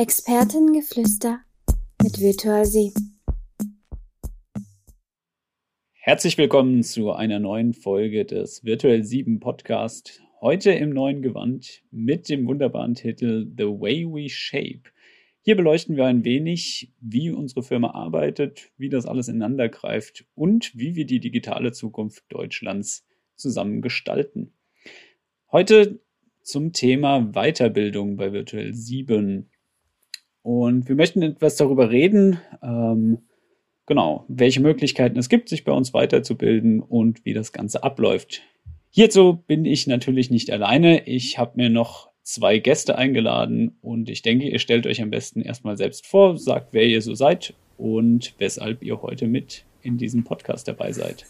Expertengeflüster mit Virtual Sie. Herzlich willkommen zu einer neuen Folge des Virtual 7 Podcast. Heute im neuen Gewand mit dem wunderbaren Titel The Way We Shape. Hier beleuchten wir ein wenig, wie unsere Firma arbeitet, wie das alles ineinander greift und wie wir die digitale Zukunft Deutschlands zusammen gestalten. Heute zum Thema Weiterbildung bei Virtual 7. Und wir möchten etwas darüber reden, ähm, genau, welche Möglichkeiten es gibt, sich bei uns weiterzubilden und wie das Ganze abläuft. Hierzu bin ich natürlich nicht alleine. Ich habe mir noch zwei Gäste eingeladen und ich denke, ihr stellt euch am besten erstmal selbst vor, sagt, wer ihr so seid und weshalb ihr heute mit in diesem Podcast dabei seid.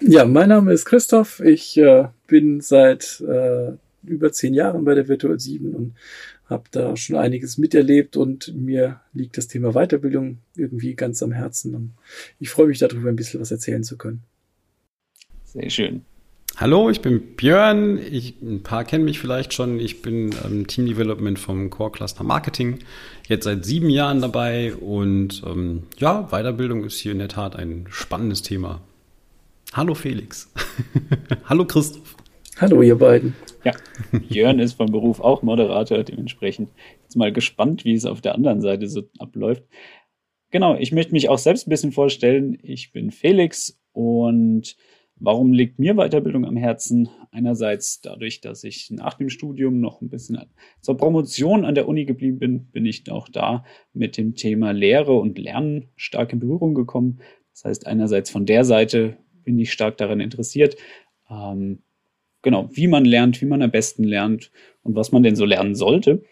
Ja, mein Name ist Christoph. Ich äh, bin seit äh, über zehn Jahren bei der Virtual 7 und habe da schon einiges miterlebt und mir liegt das Thema Weiterbildung irgendwie ganz am Herzen und ich freue mich darüber, ein bisschen was erzählen zu können. Sehr schön. Hallo, ich bin Björn. Ich, ein paar kennen mich vielleicht schon. Ich bin ähm, Team Development vom Core Cluster Marketing. Jetzt seit sieben Jahren dabei und ähm, ja, Weiterbildung ist hier in der Tat ein spannendes Thema. Hallo Felix. Hallo Christoph. Hallo ihr beiden. Ja, Jörn ist vom Beruf auch Moderator, dementsprechend jetzt mal gespannt, wie es auf der anderen Seite so abläuft. Genau, ich möchte mich auch selbst ein bisschen vorstellen. Ich bin Felix und warum liegt mir Weiterbildung am Herzen? Einerseits dadurch, dass ich nach dem Studium noch ein bisschen zur Promotion an der Uni geblieben bin, bin ich auch da mit dem Thema Lehre und Lernen stark in Berührung gekommen. Das heißt, einerseits von der Seite bin ich stark daran interessiert. Ähm, genau, wie man lernt, wie man am besten lernt und was man denn so lernen sollte.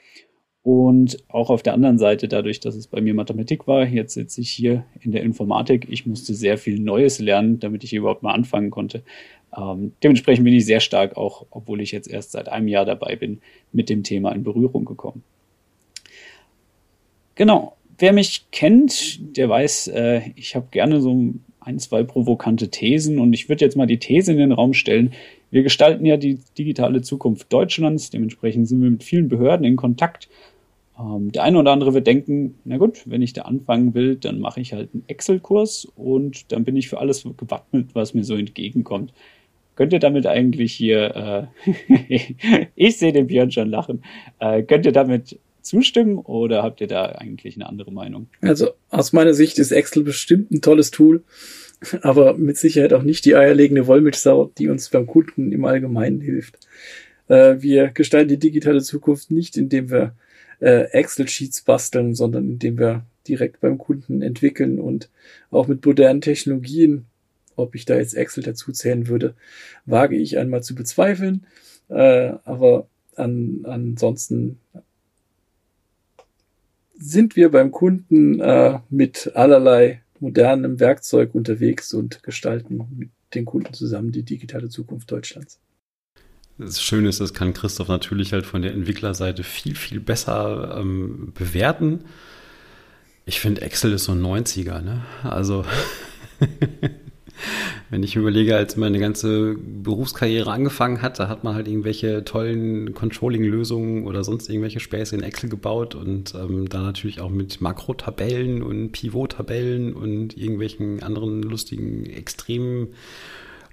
Und auch auf der anderen Seite, dadurch, dass es bei mir Mathematik war, jetzt sitze ich hier in der Informatik. Ich musste sehr viel Neues lernen, damit ich überhaupt mal anfangen konnte. Ähm, dementsprechend bin ich sehr stark, auch obwohl ich jetzt erst seit einem Jahr dabei bin, mit dem Thema in Berührung gekommen. Genau, wer mich kennt, der weiß, äh, ich habe gerne so ein, zwei provokante Thesen und ich würde jetzt mal die These in den Raum stellen, wir gestalten ja die digitale Zukunft Deutschlands, dementsprechend sind wir mit vielen Behörden in Kontakt. Ähm, der eine oder andere wird denken, na gut, wenn ich da anfangen will, dann mache ich halt einen Excel-Kurs und dann bin ich für alles gewappnet, was mir so entgegenkommt. Könnt ihr damit eigentlich hier, äh, ich sehe den Björn schon lachen, äh, könnt ihr damit zustimmen oder habt ihr da eigentlich eine andere Meinung? Also aus meiner Sicht ist Excel bestimmt ein tolles Tool aber mit Sicherheit auch nicht die eierlegende Wollmilchsau, die uns beim Kunden im Allgemeinen hilft. Äh, wir gestalten die digitale Zukunft nicht, indem wir äh, Excel-Sheets basteln, sondern indem wir direkt beim Kunden entwickeln und auch mit modernen Technologien, ob ich da jetzt Excel dazu zählen würde, wage ich einmal zu bezweifeln. Äh, aber an, ansonsten sind wir beim Kunden äh, mit allerlei modernem Werkzeug unterwegs und gestalten mit den Kunden zusammen die digitale Zukunft Deutschlands. Das Schöne ist, das kann Christoph natürlich halt von der Entwicklerseite viel, viel besser ähm, bewerten. Ich finde, Excel ist so ein 90er, ne? Also Wenn ich überlege, als meine ganze Berufskarriere angefangen hat, da hat man halt irgendwelche tollen Controlling-Lösungen oder sonst irgendwelche Späße in Excel gebaut und ähm, da natürlich auch mit Makrotabellen und Pivot-Tabellen und irgendwelchen anderen lustigen, extremen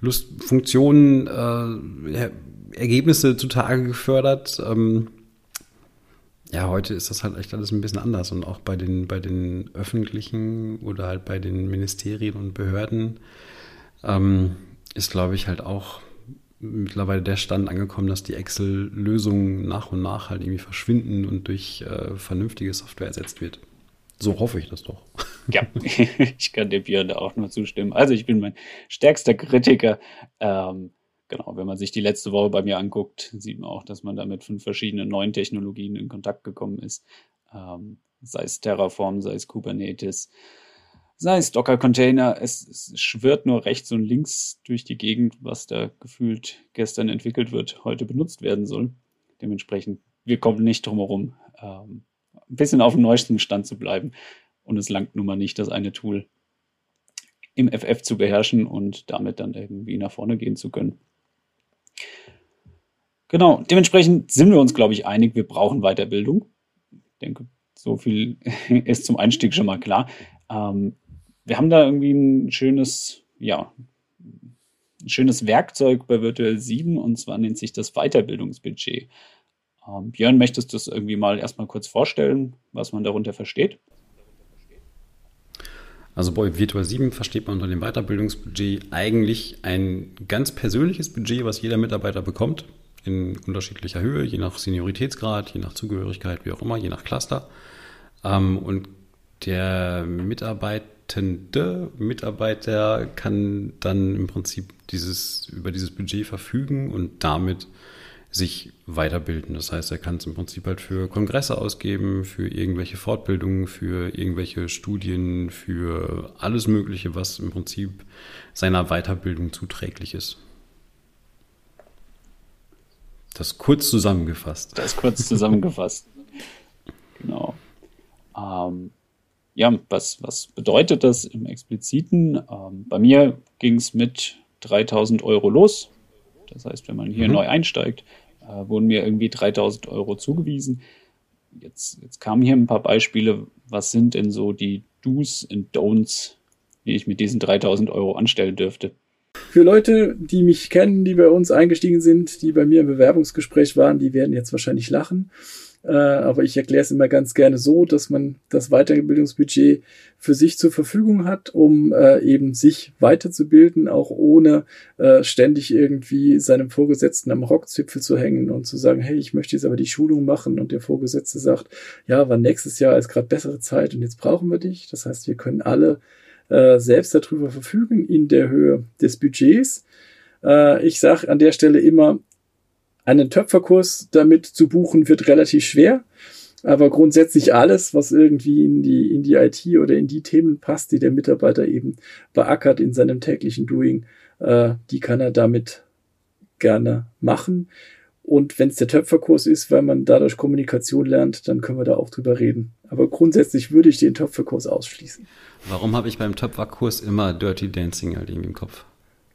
Lust Funktionen äh, Ergebnisse zutage gefördert. Ähm, ja, heute ist das halt echt alles ein bisschen anders und auch bei den, bei den öffentlichen oder halt bei den Ministerien und Behörden ähm, ist, glaube ich, halt auch mittlerweile der Stand angekommen, dass die Excel-Lösungen nach und nach halt irgendwie verschwinden und durch äh, vernünftige Software ersetzt wird. So hoffe ich das doch. Ja, ich kann dem Björn da auch nur zustimmen. Also ich bin mein stärkster Kritiker. Ähm, genau, wenn man sich die letzte Woche bei mir anguckt, sieht man auch, dass man da mit fünf verschiedenen neuen Technologien in Kontakt gekommen ist. Ähm, sei es Terraform, sei es Kubernetes, sei es Docker-Container, es, es, schwirrt nur rechts und links durch die Gegend, was da gefühlt gestern entwickelt wird, heute benutzt werden soll. Dementsprechend, wir kommen nicht drum herum, ähm, ein bisschen auf dem neuesten Stand zu bleiben. Und es langt nun mal nicht, das eine Tool im FF zu beherrschen und damit dann irgendwie nach vorne gehen zu können. Genau, dementsprechend sind wir uns, glaube ich, einig, wir brauchen Weiterbildung. Ich denke, So viel ist zum Einstieg schon mal klar. Ähm, wir haben da irgendwie ein schönes, ja, ein schönes Werkzeug bei Virtual 7 und zwar nennt sich das Weiterbildungsbudget. Ähm, Björn, möchtest du das irgendwie mal erstmal kurz vorstellen, was man darunter versteht? Also bei Virtual 7 versteht man unter dem Weiterbildungsbudget eigentlich ein ganz persönliches Budget, was jeder Mitarbeiter bekommt, in unterschiedlicher Höhe, je nach Senioritätsgrad, je nach Zugehörigkeit, wie auch immer, je nach Cluster. Ähm, und der mitarbeitende Mitarbeiter kann dann im Prinzip dieses, über dieses Budget verfügen und damit sich weiterbilden. Das heißt, er kann es im Prinzip halt für Kongresse ausgeben, für irgendwelche Fortbildungen, für irgendwelche Studien, für alles Mögliche, was im Prinzip seiner Weiterbildung zuträglich ist. Das kurz zusammengefasst. Das kurz zusammengefasst. genau. Ähm, ja, was, was bedeutet das im Expliziten? Ähm, bei mir ging es mit 3000 Euro los. Das heißt, wenn man hier mhm. neu einsteigt, äh, wurden mir irgendwie 3000 Euro zugewiesen. Jetzt, jetzt kamen hier ein paar Beispiele. Was sind denn so die Do's und Don'ts, wie ich mit diesen 3000 Euro anstellen dürfte? Für Leute, die mich kennen, die bei uns eingestiegen sind, die bei mir im Bewerbungsgespräch waren, die werden jetzt wahrscheinlich lachen. Äh, aber ich erkläre es immer ganz gerne so, dass man das Weiterbildungsbudget für sich zur Verfügung hat, um äh, eben sich weiterzubilden, auch ohne äh, ständig irgendwie seinem Vorgesetzten am Rockzipfel zu hängen und zu sagen, hey, ich möchte jetzt aber die Schulung machen und der Vorgesetzte sagt, ja, war nächstes Jahr ist gerade bessere Zeit und jetzt brauchen wir dich. Das heißt, wir können alle äh, selbst darüber verfügen in der Höhe des Budgets. Äh, ich sage an der Stelle immer, einen Töpferkurs damit zu buchen wird relativ schwer. Aber grundsätzlich alles, was irgendwie in die, in die IT oder in die Themen passt, die der Mitarbeiter eben beackert in seinem täglichen Doing, äh, die kann er damit gerne machen. Und wenn es der Töpferkurs ist, weil man dadurch Kommunikation lernt, dann können wir da auch drüber reden. Aber grundsätzlich würde ich den Töpferkurs ausschließen. Warum habe ich beim Töpferkurs immer Dirty Dancing halt irgendwie im Kopf?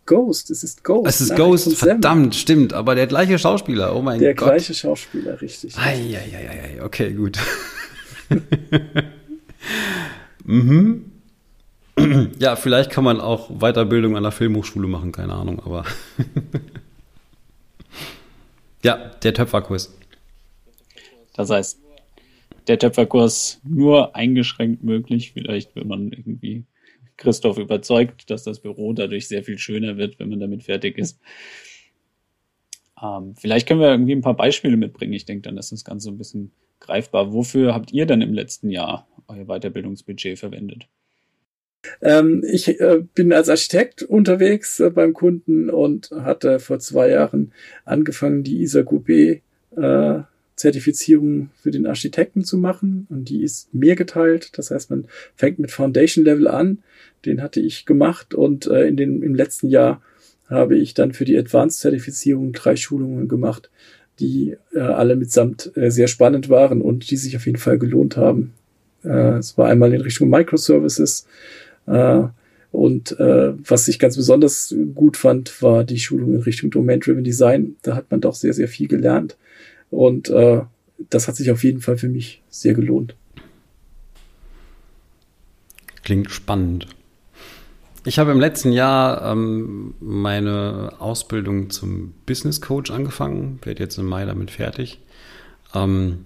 Ghost, es ist Ghost. Es ist Ghost, verdammt, stimmt, aber der gleiche Schauspieler, oh mein der Gott. Der gleiche Schauspieler, richtig. Eieieiei, okay, gut. mhm. ja, vielleicht kann man auch Weiterbildung an der Filmhochschule machen, keine Ahnung, aber. ja, der Töpferkurs. Das heißt, der Töpferkurs nur eingeschränkt möglich, vielleicht, wenn man irgendwie Christoph überzeugt, dass das Büro dadurch sehr viel schöner wird, wenn man damit fertig ist. Ähm, vielleicht können wir irgendwie ein paar Beispiele mitbringen. Ich denke, dann ist das Ganze ein bisschen greifbar. Wofür habt ihr denn im letzten Jahr euer Weiterbildungsbudget verwendet? Ähm, ich äh, bin als Architekt unterwegs äh, beim Kunden und hatte vor zwei Jahren angefangen, die ISA Coupé äh, Zertifizierung für den Architekten zu machen und die ist mehr geteilt. Das heißt, man fängt mit Foundation Level an. Den hatte ich gemacht und äh, in den, im letzten Jahr habe ich dann für die Advanced Zertifizierung drei Schulungen gemacht, die äh, alle mitsamt äh, sehr spannend waren und die sich auf jeden Fall gelohnt haben. Äh, es war einmal in Richtung Microservices äh, und äh, was ich ganz besonders gut fand, war die Schulung in Richtung Domain-Driven Design. Da hat man doch sehr, sehr viel gelernt. Und äh, das hat sich auf jeden Fall für mich sehr gelohnt. Klingt spannend. Ich habe im letzten Jahr ähm, meine Ausbildung zum Business Coach angefangen, werde jetzt im Mai damit fertig. Ähm,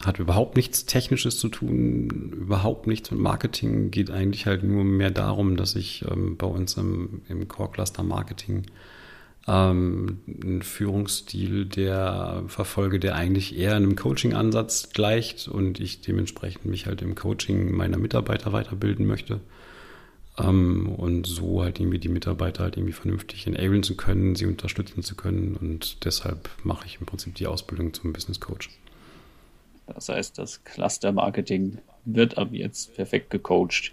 hat überhaupt nichts Technisches zu tun, überhaupt nichts mit Marketing, geht eigentlich halt nur mehr darum, dass ich ähm, bei uns im, im Core Cluster Marketing ähm, einen Führungsstil, der verfolge, der eigentlich eher einem Coaching-Ansatz gleicht und ich dementsprechend mich halt im Coaching meiner Mitarbeiter weiterbilden möchte. Ähm, und so halt irgendwie die Mitarbeiter halt irgendwie vernünftig enablen zu können, sie unterstützen zu können und deshalb mache ich im Prinzip die Ausbildung zum Business Coach. Das heißt, das Cluster Marketing wird ab jetzt perfekt gecoacht.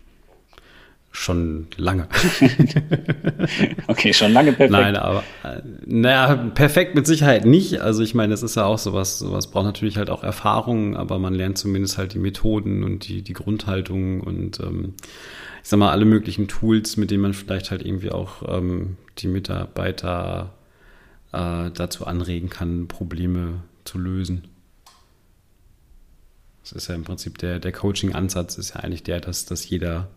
Schon lange. okay, schon lange perfekt. Nein, aber äh, naja, perfekt mit Sicherheit nicht. Also ich meine, das ist ja auch sowas, sowas braucht natürlich halt auch Erfahrung, aber man lernt zumindest halt die Methoden und die, die Grundhaltung und ähm, ich sag mal, alle möglichen Tools, mit denen man vielleicht halt irgendwie auch ähm, die Mitarbeiter äh, dazu anregen kann, Probleme zu lösen. Das ist ja im Prinzip der, der Coaching-Ansatz ist ja eigentlich der, dass, dass jeder,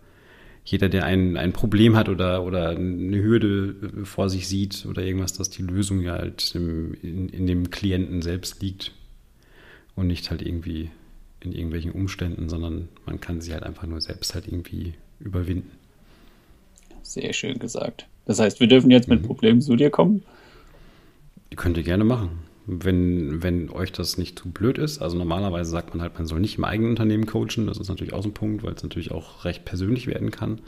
jeder, der ein, ein Problem hat oder, oder eine Hürde vor sich sieht oder irgendwas, dass die Lösung ja halt im, in, in dem Klienten selbst liegt und nicht halt irgendwie in irgendwelchen Umständen, sondern man kann sie halt einfach nur selbst halt irgendwie überwinden. Sehr schön gesagt. Das heißt, wir dürfen jetzt mit mhm. Problemen zu dir kommen? Die könnt ihr gerne machen. Wenn, wenn euch das nicht zu blöd ist, also normalerweise sagt man halt, man soll nicht im eigenen Unternehmen coachen, das ist natürlich auch so ein Punkt, weil es natürlich auch recht persönlich werden kann.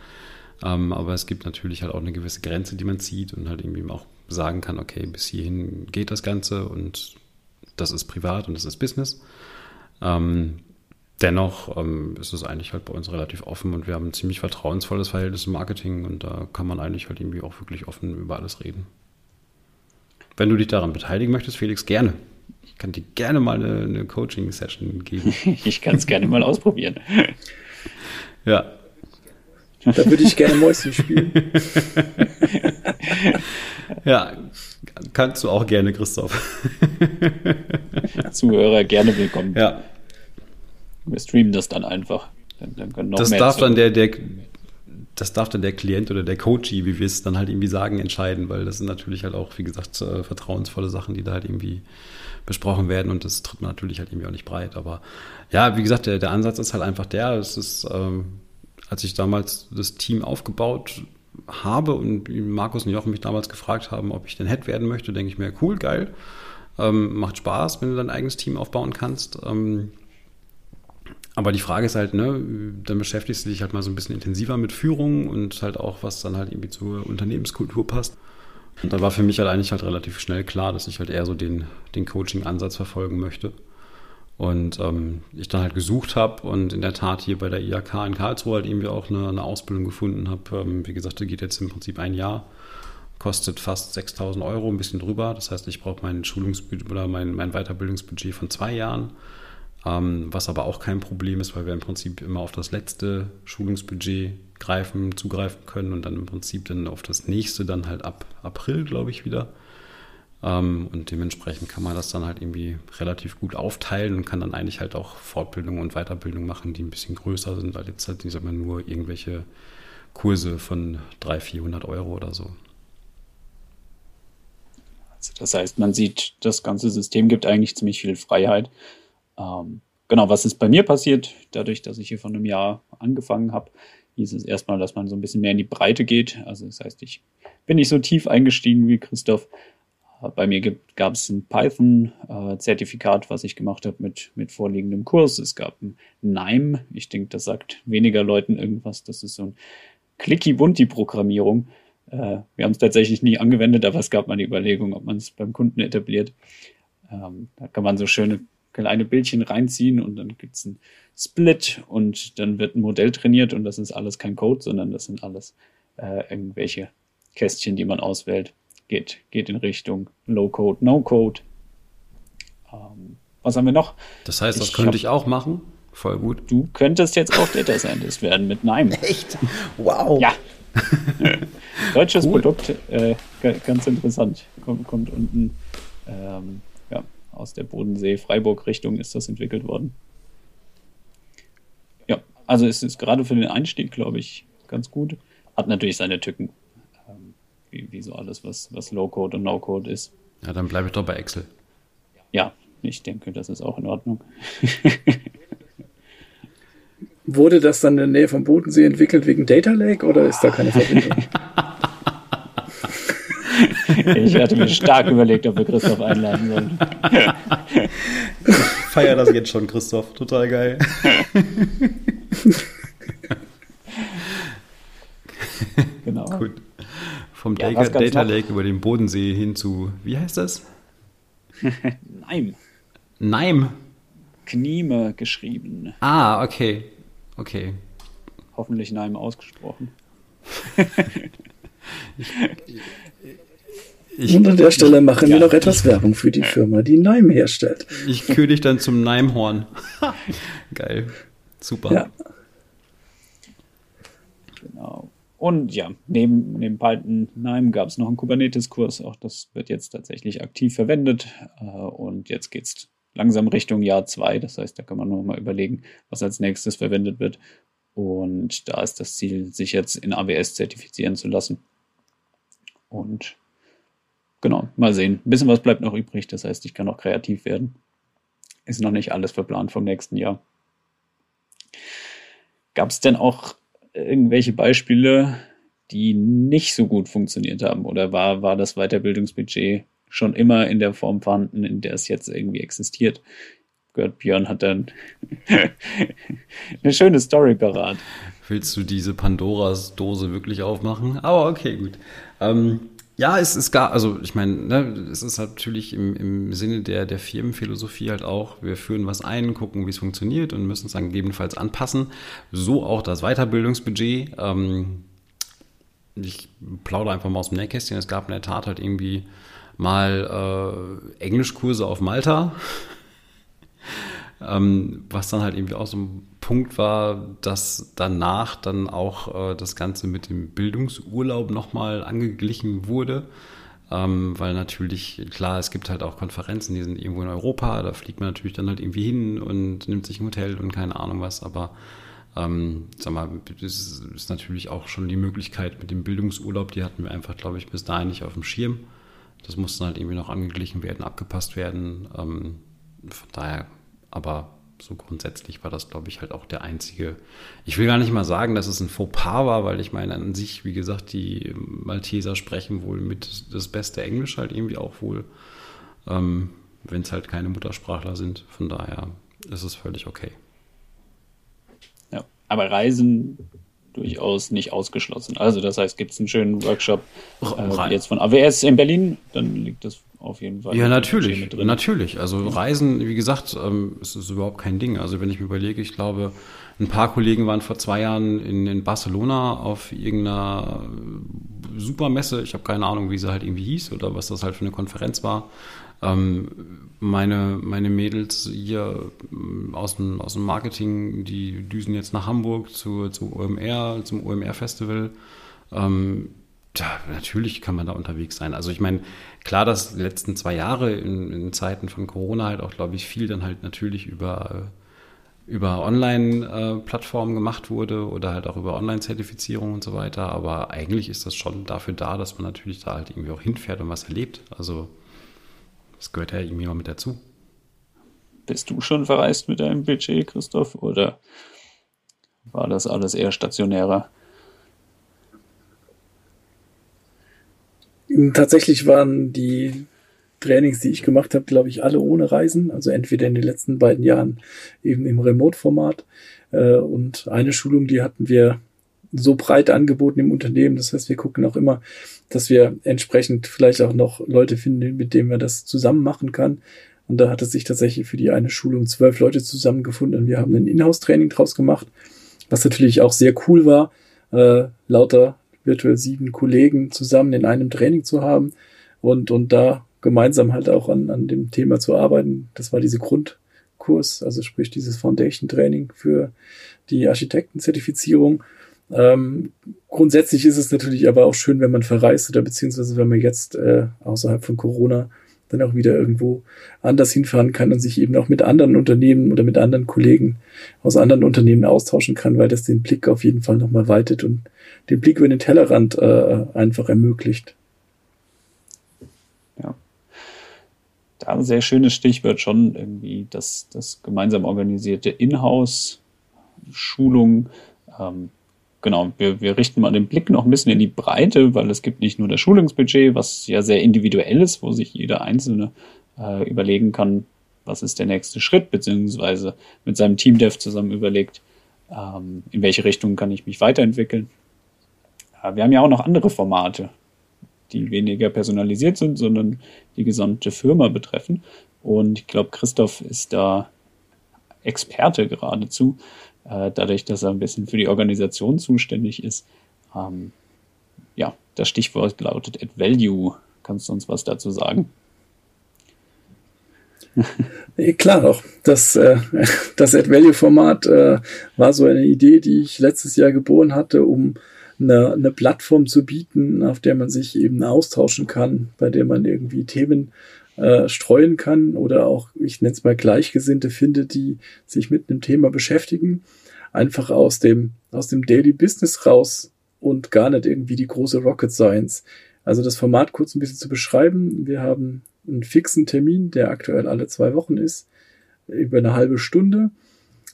Ähm, aber es gibt natürlich halt auch eine gewisse Grenze, die man zieht und halt irgendwie auch sagen kann, okay, bis hierhin geht das Ganze und das ist privat und das ist Business. Ähm, dennoch ähm, ist es eigentlich halt bei uns relativ offen und wir haben ein ziemlich vertrauensvolles Verhältnis im Marketing und da kann man eigentlich halt irgendwie auch wirklich offen über alles reden. Wenn du dich daran beteiligen möchtest, Felix, gerne. Ich kann dir gerne mal eine, eine Coaching-Session geben. ich kann es gerne mal ausprobieren. Ja. Da würde ich gerne Mäuschen spielen. ja, kannst du auch gerne, Christoph. Zuhörer gerne willkommen. Ja. Wir streamen das dann einfach. Dann, dann das darf dann der, der, das darf dann der Klient oder der Coachie, wie wir es dann halt irgendwie sagen, entscheiden, weil das sind natürlich halt auch, wie gesagt, äh, vertrauensvolle Sachen, die da halt irgendwie besprochen werden und das tritt man natürlich halt irgendwie auch nicht breit. Aber ja, wie gesagt, der, der Ansatz ist halt einfach der, es ist, ähm, als ich damals das Team aufgebaut habe und Markus und Jochen mich damals gefragt haben, ob ich denn Head werden möchte, denke ich mir, cool, geil. Ähm, macht Spaß, wenn du dein eigenes Team aufbauen kannst. Ähm, aber die Frage ist halt, ne, dann beschäftigst du dich halt mal so ein bisschen intensiver mit Führung und halt auch, was dann halt irgendwie zur Unternehmenskultur passt. Und da war für mich halt eigentlich halt relativ schnell klar, dass ich halt eher so den, den Coaching-Ansatz verfolgen möchte. Und ähm, ich dann halt gesucht habe und in der Tat hier bei der IAK in Karlsruhe halt irgendwie auch eine, eine Ausbildung gefunden habe. Ähm, wie gesagt, die geht jetzt im Prinzip ein Jahr, kostet fast 6000 Euro, ein bisschen drüber. Das heißt, ich brauche mein Schulungsbudget oder mein, mein Weiterbildungsbudget von zwei Jahren. Ähm, was aber auch kein Problem ist, weil wir im Prinzip immer auf das letzte Schulungsbudget greifen, zugreifen können und dann im Prinzip dann auf das nächste dann halt ab April, glaube ich, wieder. Ähm, und dementsprechend kann man das dann halt irgendwie relativ gut aufteilen und kann dann eigentlich halt auch Fortbildung und Weiterbildung machen, die ein bisschen größer sind, weil jetzt halt, mal, nur irgendwelche Kurse von 300, 400 Euro oder so. Also das heißt, man sieht, das ganze System gibt eigentlich ziemlich viel Freiheit. Ähm, genau, was ist bei mir passiert? Dadurch, dass ich hier vor einem Jahr angefangen habe, hieß es erstmal, dass man so ein bisschen mehr in die Breite geht. Also das heißt, ich bin nicht so tief eingestiegen wie Christoph. Bei mir gab es ein Python-Zertifikat, was ich gemacht habe mit, mit vorliegendem Kurs. Es gab ein NIME. Ich denke, das sagt weniger Leuten irgendwas. Das ist so ein Clicky-Bunti-Programmierung. Äh, wir haben es tatsächlich nie angewendet, aber es gab mal die Überlegung, ob man es beim Kunden etabliert. Ähm, da kann man so schöne kleine Bildchen reinziehen und dann gibt's ein Split und dann wird ein Modell trainiert und das ist alles kein Code, sondern das sind alles äh, irgendwelche Kästchen, die man auswählt. Geht, geht in Richtung Low Code, No Code. Ähm, was haben wir noch? Das heißt, das ich könnte hab, ich auch machen. Voll gut. Du könntest jetzt auch Data Scientist werden mit Nein. Echt? Wow. Ja. Deutsches cool. Produkt, äh, ganz interessant. Kommt, kommt unten ähm, aus der Bodensee-Freiburg-Richtung ist das entwickelt worden. Ja, also es ist gerade für den Einstieg, glaube ich, ganz gut. Hat natürlich seine Tücken, ähm, wie, wie so alles, was, was Low-Code und No-Code ist. Ja, dann bleibe ich doch bei Excel. Ja, ich denke, das ist auch in Ordnung. Wurde das dann in der Nähe vom Bodensee entwickelt wegen Data Lake oder ist da keine Verbindung? Ich hatte mir stark überlegt, ob wir Christoph einladen sollen. Ich feier das jetzt schon, Christoph. Total geil. Genau. Gut. Vom ja, Data, Data Lake über den Bodensee hin zu, wie heißt das? Neim. Neim. Knieme geschrieben. Ah, okay. Okay. Hoffentlich Neim ausgesprochen. ich, ich, Und an der Stelle machen ja, wir noch etwas Werbung für die Firma, die Neim herstellt. Ich kühle dich dann zum Neimhorn. Geil. Super. Ja. Genau. Und ja, neben, neben Python Nime gab es noch einen Kubernetes-Kurs. Auch das wird jetzt tatsächlich aktiv verwendet. Äh, und jetzt geht es langsam Richtung Jahr zwei. Das heißt, da kann man nochmal überlegen, was als nächstes verwendet wird. Und da ist das Ziel, sich jetzt in AWS zertifizieren zu lassen. Und genau, mal sehen. Ein bisschen was bleibt noch übrig. Das heißt, ich kann auch kreativ werden. Ist noch nicht alles verplant vom nächsten Jahr. Gab es denn auch irgendwelche Beispiele, die nicht so gut funktioniert haben? Oder war, war das Weiterbildungsbudget schon immer in der Form vorhanden, in der es jetzt irgendwie existiert? Gehört, Björn hat dann eine schöne Story parat. Willst du diese Pandoras Dose wirklich aufmachen? Aber okay, gut. Ähm, ja, es ist gar, also ich meine, ne, es ist natürlich im, im Sinne der, der Firmenphilosophie halt auch, wir führen was ein, gucken, wie es funktioniert und müssen es dann gegebenenfalls anpassen. So auch das Weiterbildungsbudget. Ähm, ich plaudere einfach mal aus dem Nähkästchen. Es gab in der Tat halt irgendwie mal äh, Englischkurse auf Malta. Ähm, was dann halt irgendwie auch so ein Punkt war, dass danach dann auch äh, das Ganze mit dem Bildungsurlaub nochmal angeglichen wurde. Ähm, weil natürlich, klar, es gibt halt auch Konferenzen, die sind irgendwo in Europa, da fliegt man natürlich dann halt irgendwie hin und nimmt sich ein Hotel und keine Ahnung was, aber ähm, sag mal, es ist natürlich auch schon die Möglichkeit mit dem Bildungsurlaub, die hatten wir einfach, glaube ich, bis dahin nicht auf dem Schirm. Das musste halt irgendwie noch angeglichen werden, abgepasst werden. Ähm, von daher aber so grundsätzlich war das, glaube ich, halt auch der einzige. Ich will gar nicht mal sagen, dass es ein Fauxpas war, weil ich meine, an sich, wie gesagt, die Malteser sprechen wohl mit das beste Englisch halt irgendwie auch wohl, ähm, wenn es halt keine Muttersprachler sind. Von daher ist es völlig okay. Ja, aber Reisen durchaus nicht ausgeschlossen. Also das heißt, gibt es einen schönen Workshop äh, jetzt von AWS in Berlin, dann liegt das auf jeden Fall. Ja, natürlich, natürlich. Also Reisen, wie gesagt, ähm, ist, ist überhaupt kein Ding. Also wenn ich mir überlege, ich glaube, ein paar Kollegen waren vor zwei Jahren in, in Barcelona auf irgendeiner Supermesse. Ich habe keine Ahnung, wie sie halt irgendwie hieß oder was das halt für eine Konferenz war. Ähm, meine, meine Mädels hier ähm, aus dem, aus dem Marketing, die düsen jetzt nach Hamburg zu, zu OMR, zum OMR-Festival. Ähm, ja, natürlich kann man da unterwegs sein. Also ich meine, klar, dass die letzten zwei Jahre in, in Zeiten von Corona halt auch, glaube ich, viel dann halt natürlich über, über Online-Plattformen gemacht wurde oder halt auch über Online-Zertifizierung und so weiter. Aber eigentlich ist das schon dafür da, dass man natürlich da halt irgendwie auch hinfährt und was erlebt. Also das gehört ja irgendwie mal mit dazu. Bist du schon verreist mit deinem Budget, Christoph, oder war das alles eher stationärer? Tatsächlich waren die Trainings, die ich gemacht habe, glaube ich, alle ohne Reisen. Also entweder in den letzten beiden Jahren eben im Remote-Format. Äh, und eine Schulung, die hatten wir so breit angeboten im Unternehmen. Das heißt, wir gucken auch immer, dass wir entsprechend vielleicht auch noch Leute finden, mit denen wir das zusammen machen kann. Und da hat es sich tatsächlich für die eine Schulung zwölf Leute zusammengefunden. Und wir haben ein Inhouse-Training draus gemacht, was natürlich auch sehr cool war, äh, lauter virtuell sieben Kollegen zusammen in einem Training zu haben und, und da gemeinsam halt auch an, an dem Thema zu arbeiten. Das war diese Grundkurs, also sprich dieses Foundation Training für die Architektenzertifizierung. Ähm, grundsätzlich ist es natürlich aber auch schön, wenn man verreist oder beziehungsweise wenn man jetzt äh, außerhalb von Corona dann auch wieder irgendwo anders hinfahren kann und sich eben auch mit anderen Unternehmen oder mit anderen Kollegen aus anderen Unternehmen austauschen kann, weil das den Blick auf jeden Fall nochmal weitet und den Blick über den Tellerrand äh, einfach ermöglicht. Ja. Da ein sehr schönes Stichwort schon irgendwie das, das gemeinsam organisierte Inhouse-Schulung. Ähm, genau, wir, wir richten mal den Blick noch ein bisschen in die Breite, weil es gibt nicht nur das Schulungsbudget, was ja sehr individuell ist, wo sich jeder Einzelne äh, überlegen kann, was ist der nächste Schritt, beziehungsweise mit seinem Team-Dev zusammen überlegt, ähm, in welche Richtung kann ich mich weiterentwickeln. Ja, wir haben ja auch noch andere Formate, die weniger personalisiert sind, sondern die gesamte Firma betreffen. Und ich glaube, Christoph ist da Experte geradezu, äh, dadurch, dass er ein bisschen für die Organisation zuständig ist. Ähm, ja, das Stichwort lautet Add Value. Kannst du uns was dazu sagen? Klar doch. Das, äh, das Add-Value-Format äh, war so eine Idee, die ich letztes Jahr geboren hatte, um eine, eine Plattform zu bieten, auf der man sich eben austauschen kann, bei der man irgendwie Themen äh, streuen kann oder auch, ich nenne es mal Gleichgesinnte finde, die sich mit einem Thema beschäftigen, einfach aus dem, aus dem Daily Business raus und gar nicht irgendwie die große Rocket Science. Also das Format kurz ein bisschen zu beschreiben. Wir haben einen fixen Termin, der aktuell alle zwei Wochen ist, über eine halbe Stunde,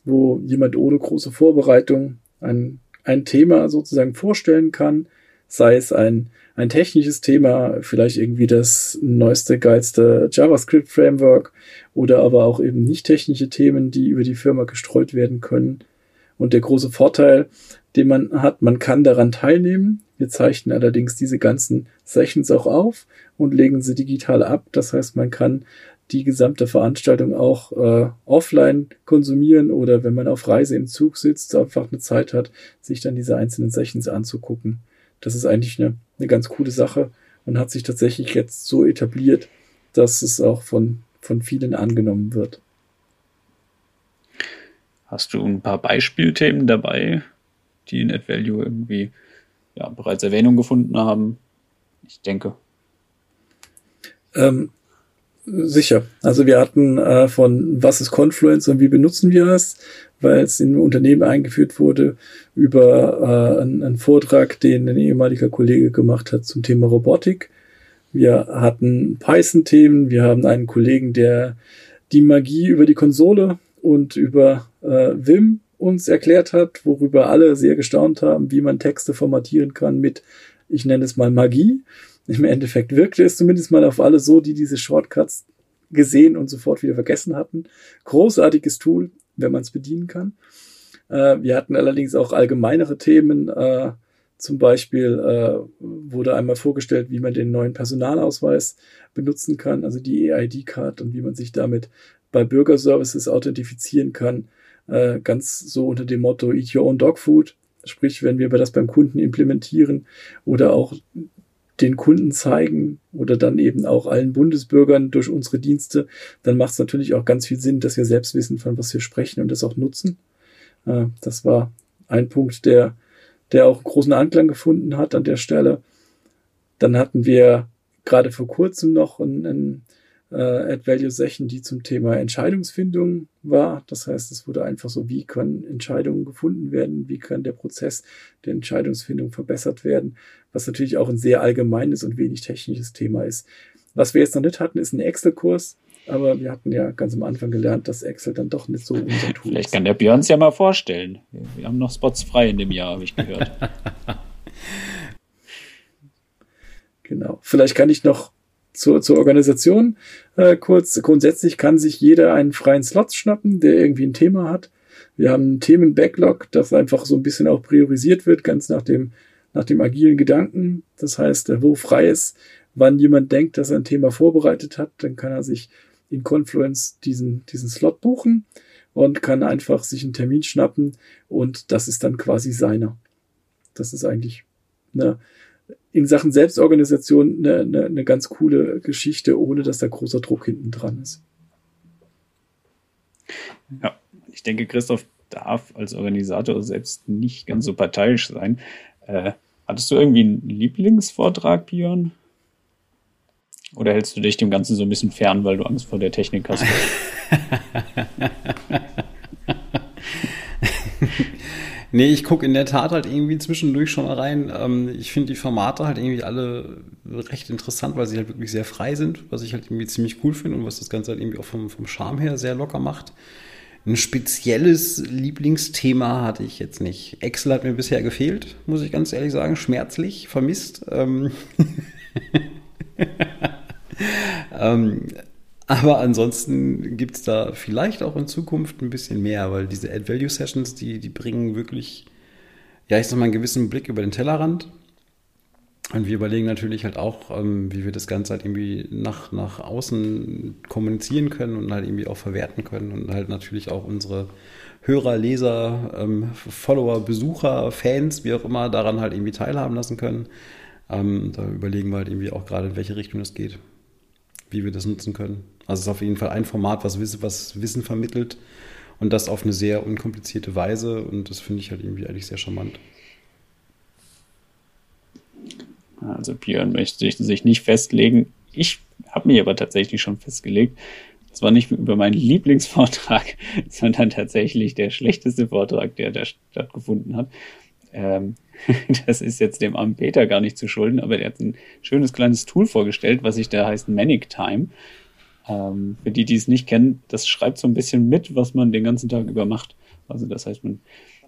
wo jemand ohne große Vorbereitung ein, ein Thema sozusagen vorstellen kann, sei es ein, ein technisches Thema, vielleicht irgendwie das neueste, geilste JavaScript-Framework oder aber auch eben nicht technische Themen, die über die Firma gestreut werden können. Und der große Vorteil, den man hat, man kann daran teilnehmen. Wir zeichnen allerdings diese ganzen Sessions auch auf und legen sie digital ab. Das heißt, man kann die gesamte Veranstaltung auch äh, offline konsumieren oder wenn man auf Reise im Zug sitzt, einfach eine Zeit hat, sich dann diese einzelnen Sessions anzugucken. Das ist eigentlich eine, eine ganz coole Sache und hat sich tatsächlich jetzt so etabliert, dass es auch von, von vielen angenommen wird. Hast du ein paar Beispielthemen dabei, die in AdValue irgendwie ja, bereits Erwähnung gefunden haben? Ich denke. Ähm, sicher. Also wir hatten äh, von was ist Confluence und wie benutzen wir es, weil es in Unternehmen eingeführt wurde, über äh, einen, einen Vortrag, den ein ehemaliger Kollege gemacht hat zum Thema Robotik. Wir hatten Python-Themen, wir haben einen Kollegen, der die Magie über die Konsole und über äh, Vim uns erklärt hat, worüber alle sehr gestaunt haben, wie man Texte formatieren kann mit, ich nenne es mal Magie. Im Endeffekt wirkte es zumindest mal auf alle so, die diese Shortcuts gesehen und sofort wieder vergessen hatten. Großartiges Tool, wenn man es bedienen kann. Äh, wir hatten allerdings auch allgemeinere Themen. Äh, zum Beispiel äh, wurde einmal vorgestellt, wie man den neuen Personalausweis benutzen kann, also die EID-Card und wie man sich damit bei Bürgerservices authentifizieren kann. Äh, ganz so unter dem Motto Eat Your Own Dog Food. Sprich, wenn wir das beim Kunden implementieren oder auch den Kunden zeigen oder dann eben auch allen Bundesbürgern durch unsere Dienste, dann macht es natürlich auch ganz viel Sinn, dass wir selbst wissen, von was wir sprechen und das auch nutzen. Äh, das war ein Punkt, der, der auch großen Anklang gefunden hat an der Stelle. Dann hatten wir gerade vor kurzem noch ein, ein äh, Add-Value-Session, die zum Thema Entscheidungsfindung war. Das heißt, es wurde einfach so, wie können Entscheidungen gefunden werden, wie kann der Prozess der Entscheidungsfindung verbessert werden, was natürlich auch ein sehr allgemeines und wenig technisches Thema ist. Was wir jetzt noch nicht hatten, ist ein Excel-Kurs. Aber wir hatten ja ganz am Anfang gelernt, dass Excel dann doch nicht so unser Tool ist. Vielleicht kann der Björn es ja mal vorstellen. Wir haben noch Spots frei in dem Jahr, habe ich gehört. genau. Vielleicht kann ich noch zur, zur Organisation äh, kurz. Grundsätzlich kann sich jeder einen freien Slot schnappen, der irgendwie ein Thema hat. Wir haben einen Themen-Backlog, das einfach so ein bisschen auch priorisiert wird, ganz nach dem, nach dem agilen Gedanken. Das heißt, wo frei ist, wann jemand denkt, dass er ein Thema vorbereitet hat, dann kann er sich in Confluence diesen, diesen Slot buchen und kann einfach sich einen Termin schnappen und das ist dann quasi seiner. Das ist eigentlich eine, in Sachen Selbstorganisation eine, eine, eine ganz coole Geschichte, ohne dass da großer Druck hinten dran ist. Ja, ich denke, Christoph darf als Organisator selbst nicht ganz so parteiisch sein. Äh, hattest du irgendwie einen Lieblingsvortrag, Björn? Oder hältst du dich dem Ganzen so ein bisschen fern, weil du Angst vor der Technik hast? Nee, ich gucke in der Tat halt irgendwie zwischendurch schon mal rein. Ähm, ich finde die Formate halt irgendwie alle recht interessant, weil sie halt wirklich sehr frei sind, was ich halt irgendwie ziemlich cool finde und was das Ganze halt irgendwie auch vom, vom Charme her sehr locker macht. Ein spezielles Lieblingsthema hatte ich jetzt nicht. Excel hat mir bisher gefehlt, muss ich ganz ehrlich sagen. Schmerzlich, vermisst. Ähm, ähm aber ansonsten gibt es da vielleicht auch in Zukunft ein bisschen mehr, weil diese Add-Value-Sessions, die, die bringen wirklich, ja, ich sag mal, einen gewissen Blick über den Tellerrand. Und wir überlegen natürlich halt auch, ähm, wie wir das Ganze halt irgendwie nach, nach außen kommunizieren können und halt irgendwie auch verwerten können und halt natürlich auch unsere Hörer, Leser, ähm, Follower, Besucher, Fans, wie auch immer, daran halt irgendwie teilhaben lassen können. Ähm, da überlegen wir halt irgendwie auch gerade, in welche Richtung es geht, wie wir das nutzen können. Also es ist auf jeden Fall ein Format, was Wissen, was Wissen vermittelt und das auf eine sehr unkomplizierte Weise und das finde ich halt irgendwie eigentlich sehr charmant. Also Björn möchte sich nicht festlegen. ich habe mich aber tatsächlich schon festgelegt, das war nicht über meinen Lieblingsvortrag, sondern tatsächlich der schlechteste Vortrag, der da stattgefunden hat. Ähm, das ist jetzt dem armen Peter gar nicht zu schulden, aber der hat ein schönes kleines Tool vorgestellt, was sich da heißt Manic Time. Ähm, für die, die es nicht kennen, das schreibt so ein bisschen mit, was man den ganzen Tag über macht. Also das heißt, man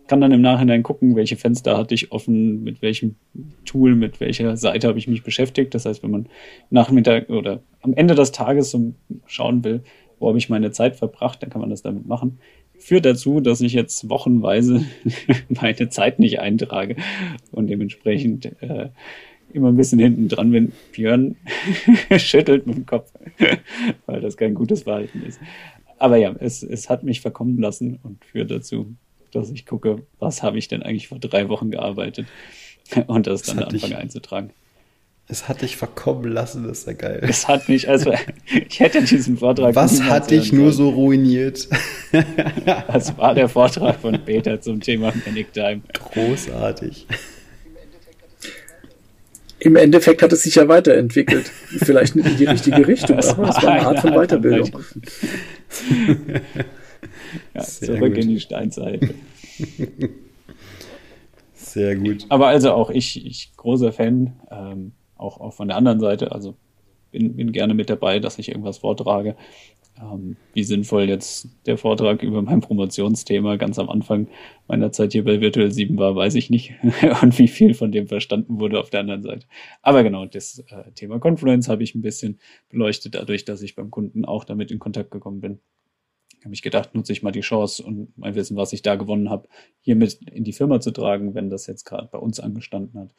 kann dann im Nachhinein gucken, welche Fenster hatte ich offen, mit welchem Tool, mit welcher Seite habe ich mich beschäftigt. Das heißt, wenn man Nachmittag oder am Ende des Tages so schauen will, wo habe ich meine Zeit verbracht, dann kann man das damit machen. Führt dazu, dass ich jetzt wochenweise meine Zeit nicht eintrage und dementsprechend äh, immer ein bisschen hinten dran bin. Björn schüttelt mit dem Kopf, weil das kein gutes Verhalten ist. Aber ja, es, es hat mich verkommen lassen und führt dazu, dass ich gucke, was habe ich denn eigentlich vor drei Wochen gearbeitet und das, das dann anfange einzutragen. Es hat dich verkommen lassen, das ist ja geil. Es hat mich, also ich hätte diesen Vortrag. Was hat dich nur so ruiniert? Das war der Vortrag von Peter zum Thema Manic Time. Großartig. Im Endeffekt hat es sich ja weiterentwickelt. Vielleicht nicht in die richtige Richtung, das aber es war eine Art von Weiterbildung. ja, zurück gut. in die Steinzeit. Sehr gut. Aber also auch ich, ich großer Fan, ähm, auch, auch von der anderen Seite, also bin, bin gerne mit dabei, dass ich irgendwas vortrage. Ähm, wie sinnvoll jetzt der Vortrag über mein Promotionsthema ganz am Anfang meiner Zeit hier bei Virtual 7 war, weiß ich nicht. Und wie viel von dem verstanden wurde auf der anderen Seite. Aber genau, das äh, Thema Confluence habe ich ein bisschen beleuchtet, dadurch, dass ich beim Kunden auch damit in Kontakt gekommen bin habe ich gedacht, nutze ich mal die Chance und mein Wissen, was ich da gewonnen habe, hier mit in die Firma zu tragen, wenn das jetzt gerade bei uns angestanden hat.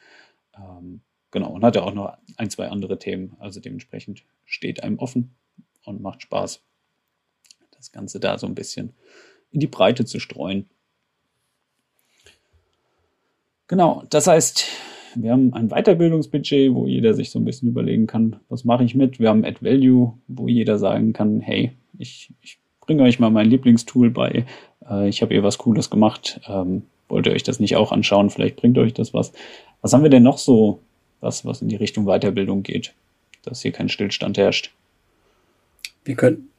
Ähm, genau, und hatte auch noch ein, zwei andere Themen. Also dementsprechend steht einem offen und macht Spaß, das Ganze da so ein bisschen in die Breite zu streuen. Genau, das heißt, wir haben ein Weiterbildungsbudget, wo jeder sich so ein bisschen überlegen kann, was mache ich mit. Wir haben Add Value, wo jeder sagen kann, hey, ich, ich bringe euch mal mein Lieblingstool bei. Äh, ich habe ihr was Cooles gemacht. Ähm, wollt ihr euch das nicht auch anschauen? Vielleicht bringt euch das was. Was haben wir denn noch so, was, was in die Richtung Weiterbildung geht, dass hier kein Stillstand herrscht? Wir können,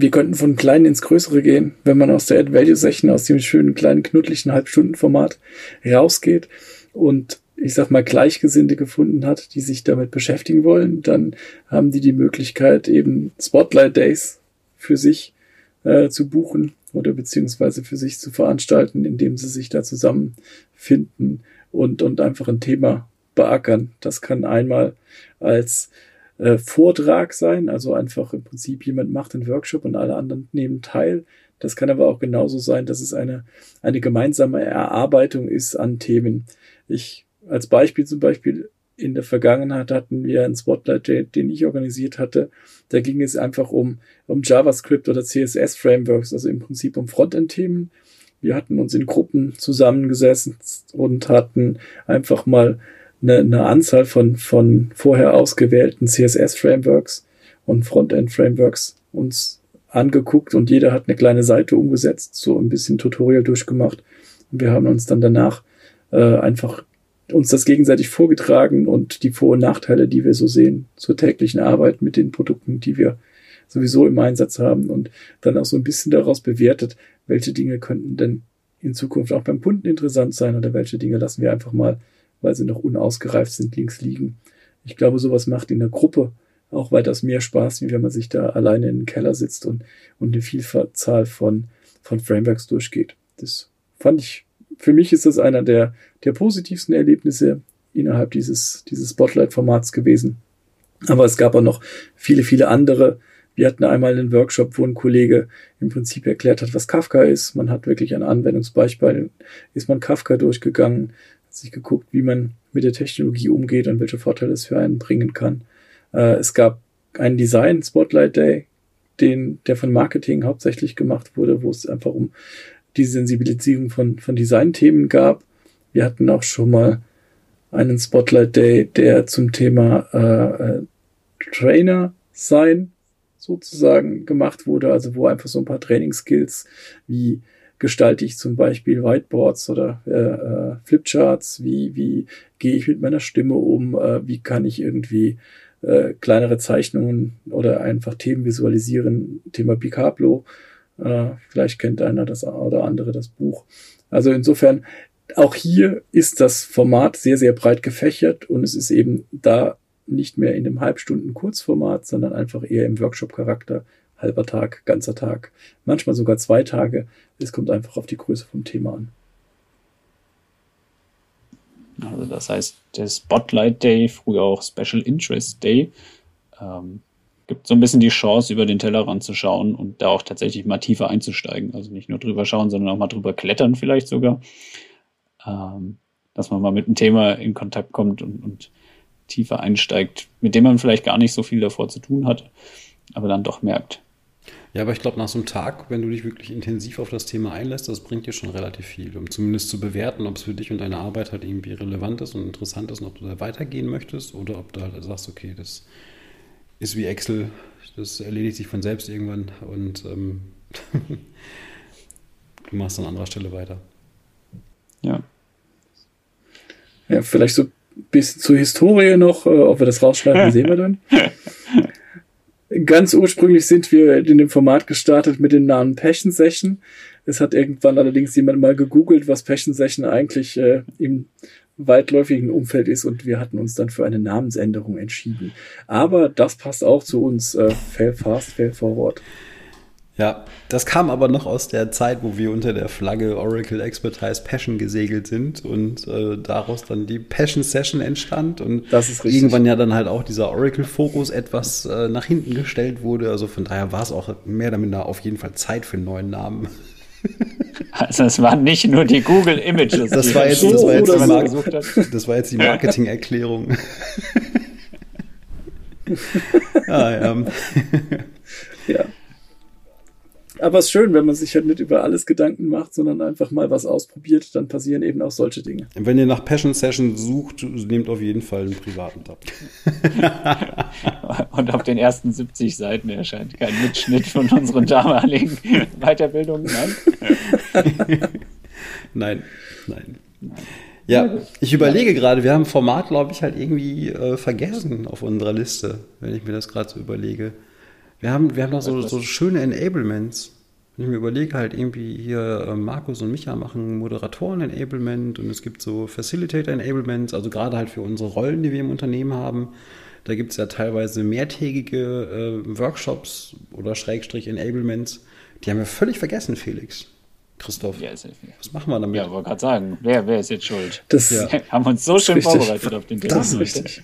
wir könnten von klein ins Größere gehen, wenn man aus der Add-Value-Session, aus dem schönen kleinen knuddlichen Halbstundenformat rausgeht und ich sag mal, Gleichgesinnte gefunden hat, die sich damit beschäftigen wollen, dann haben die die Möglichkeit, eben Spotlight Days für sich äh, zu buchen oder beziehungsweise für sich zu veranstalten, indem sie sich da zusammenfinden und, und einfach ein Thema beackern. Das kann einmal als äh, Vortrag sein, also einfach im Prinzip jemand macht einen Workshop und alle anderen nehmen teil. Das kann aber auch genauso sein, dass es eine, eine gemeinsame Erarbeitung ist an Themen. Ich als Beispiel zum Beispiel in der Vergangenheit hatten wir einen Spotlight, den ich organisiert hatte. Da ging es einfach um, um JavaScript oder CSS-Frameworks, also im Prinzip um Frontend-Themen. Wir hatten uns in Gruppen zusammengesessen und hatten einfach mal eine, eine Anzahl von, von vorher ausgewählten CSS-Frameworks und Frontend-Frameworks uns angeguckt und jeder hat eine kleine Seite umgesetzt, so ein bisschen Tutorial durchgemacht. Und wir haben uns dann danach äh, einfach uns das gegenseitig vorgetragen und die Vor- und Nachteile, die wir so sehen zur täglichen Arbeit mit den Produkten, die wir sowieso im Einsatz haben und dann auch so ein bisschen daraus bewertet, welche Dinge könnten denn in Zukunft auch beim Kunden interessant sein oder welche Dinge lassen wir einfach mal, weil sie noch unausgereift sind, links liegen. Ich glaube, sowas macht in der Gruppe auch weitaus mehr Spaß, wie wenn man sich da alleine in den Keller sitzt und, und eine Vielzahl von, von Frameworks durchgeht. Das fand ich für mich ist das einer der, der positivsten Erlebnisse innerhalb dieses, dieses Spotlight-Formats gewesen. Aber es gab auch noch viele, viele andere. Wir hatten einmal einen Workshop, wo ein Kollege im Prinzip erklärt hat, was Kafka ist. Man hat wirklich ein Anwendungsbeispiel, ist man Kafka durchgegangen, sich geguckt, wie man mit der Technologie umgeht und welche Vorteile es für einen bringen kann. Äh, es gab einen Design Spotlight Day, den, der von Marketing hauptsächlich gemacht wurde, wo es einfach um die Sensibilisierung von, von Designthemen gab. Wir hatten auch schon mal einen Spotlight Day, der zum Thema äh, äh, Trainer sein sozusagen gemacht wurde, also wo einfach so ein paar Training-Skills wie gestalte ich zum Beispiel Whiteboards oder äh, äh, Flipcharts, wie, wie gehe ich mit meiner Stimme um, äh, wie kann ich irgendwie äh, kleinere Zeichnungen oder einfach Themen visualisieren. Thema Picablo. Äh, vielleicht kennt einer das oder andere das Buch. Also insofern, auch hier ist das Format sehr, sehr breit gefächert und es ist eben da nicht mehr in dem Halbstunden Kurzformat, sondern einfach eher im Workshop-Charakter. Halber Tag, ganzer Tag, manchmal sogar zwei Tage. Es kommt einfach auf die Größe vom Thema an. Also das heißt, der Spotlight Day, früher auch Special Interest Day, ähm, gibt so ein bisschen die Chance, über den Tellerrand zu schauen und da auch tatsächlich mal tiefer einzusteigen. Also nicht nur drüber schauen, sondern auch mal drüber klettern vielleicht sogar. Ähm, dass man mal mit einem Thema in Kontakt kommt und, und tiefer einsteigt, mit dem man vielleicht gar nicht so viel davor zu tun hat, aber dann doch merkt, ja, aber ich glaube, nach so einem Tag, wenn du dich wirklich intensiv auf das Thema einlässt, das bringt dir schon relativ viel, um zumindest zu bewerten, ob es für dich und deine Arbeit halt irgendwie relevant ist und interessant ist und ob du da weitergehen möchtest oder ob du halt sagst, okay, das ist wie Excel, das erledigt sich von selbst irgendwann und ähm, du machst an anderer Stelle weiter. Ja. Ja, vielleicht so ein bisschen zur Historie noch, äh, ob wir das rausschneiden, sehen wir dann. Ganz ursprünglich sind wir in dem Format gestartet mit dem Namen Passion Session. Es hat irgendwann allerdings jemand mal gegoogelt, was Passion Session eigentlich äh, im weitläufigen Umfeld ist und wir hatten uns dann für eine Namensänderung entschieden. Aber das passt auch zu uns. Äh, fail fast, fail forward. Ja, das kam aber noch aus der Zeit, wo wir unter der Flagge Oracle Expertise Passion gesegelt sind und äh, daraus dann die Passion Session entstand und irgendwann ja dann halt auch dieser Oracle Fokus etwas äh, nach hinten gestellt wurde. Also von daher war es auch mehr oder minder auf jeden Fall Zeit für einen neuen Namen. Also es waren nicht nur die Google Images. Das war jetzt, das war jetzt, die, Mar das war jetzt die Marketing-Erklärung. ah, ja. ja. Aber es ist schön, wenn man sich halt nicht über alles Gedanken macht, sondern einfach mal was ausprobiert, dann passieren eben auch solche Dinge. Wenn ihr nach Passion Session sucht, nehmt auf jeden Fall einen privaten Tab. Und auf den ersten 70 Seiten erscheint kein Mitschnitt von unseren damaligen Weiterbildungen. Nein. nein, nein. Ja, ich überlege gerade, wir haben Format, glaube ich, halt irgendwie äh, vergessen auf unserer Liste, wenn ich mir das gerade so überlege. Wir haben, wir haben noch so, so schöne Enablements. Wenn ich mir überlege, halt irgendwie hier äh, Markus und Micha machen Moderatoren-Enablement und es gibt so Facilitator-Enablements, also gerade halt für unsere Rollen, die wir im Unternehmen haben. Da gibt es ja teilweise mehrtägige äh, Workshops oder Schrägstrich Enablements. Die haben wir völlig vergessen, Felix. Christoph, ja, was machen wir damit? Ja, wollte gerade sagen, wer, wer ist jetzt schuld? Das ja. haben uns so schön richtig. vorbereitet auf den Thema. Das ist richtig.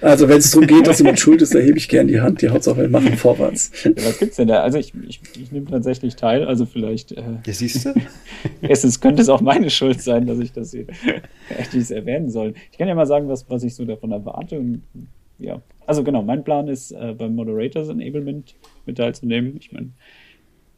Also wenn es darum geht, dass jemand schuld ist, erhebe ich gern die Hand. Die Hauptsache, wir machen vorwärts. Ja, was gibt's denn da? Also ich, ich, ich nehme tatsächlich teil. Also vielleicht. Äh, ja, siehst du? Erstens könnte es auch meine Schuld sein, dass ich das hier hätte ich erwähnen sollen. Ich kann ja mal sagen, was, was ich so davon erwarte. Und, ja, also genau, mein Plan ist, äh, beim Moderators Enablement mit teilzunehmen. Ich meine,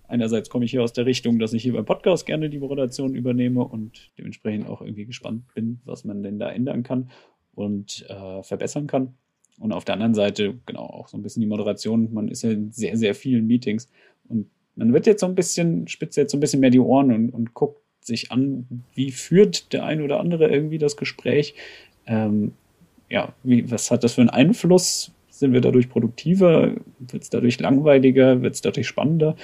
einerseits komme ich hier aus der Richtung, dass ich hier beim Podcast gerne die Moderation übernehme und dementsprechend auch irgendwie gespannt bin, was man denn da ändern kann und äh, verbessern kann. Und auf der anderen Seite, genau, auch so ein bisschen die Moderation. Man ist ja in sehr, sehr vielen Meetings und man wird jetzt so ein bisschen, spitzt jetzt so ein bisschen mehr die Ohren und, und guckt sich an, wie führt der eine oder andere irgendwie das Gespräch. Ähm, ja, wie, was hat das für einen Einfluss? Sind wir dadurch produktiver? Wird es dadurch langweiliger? Wird es dadurch spannender?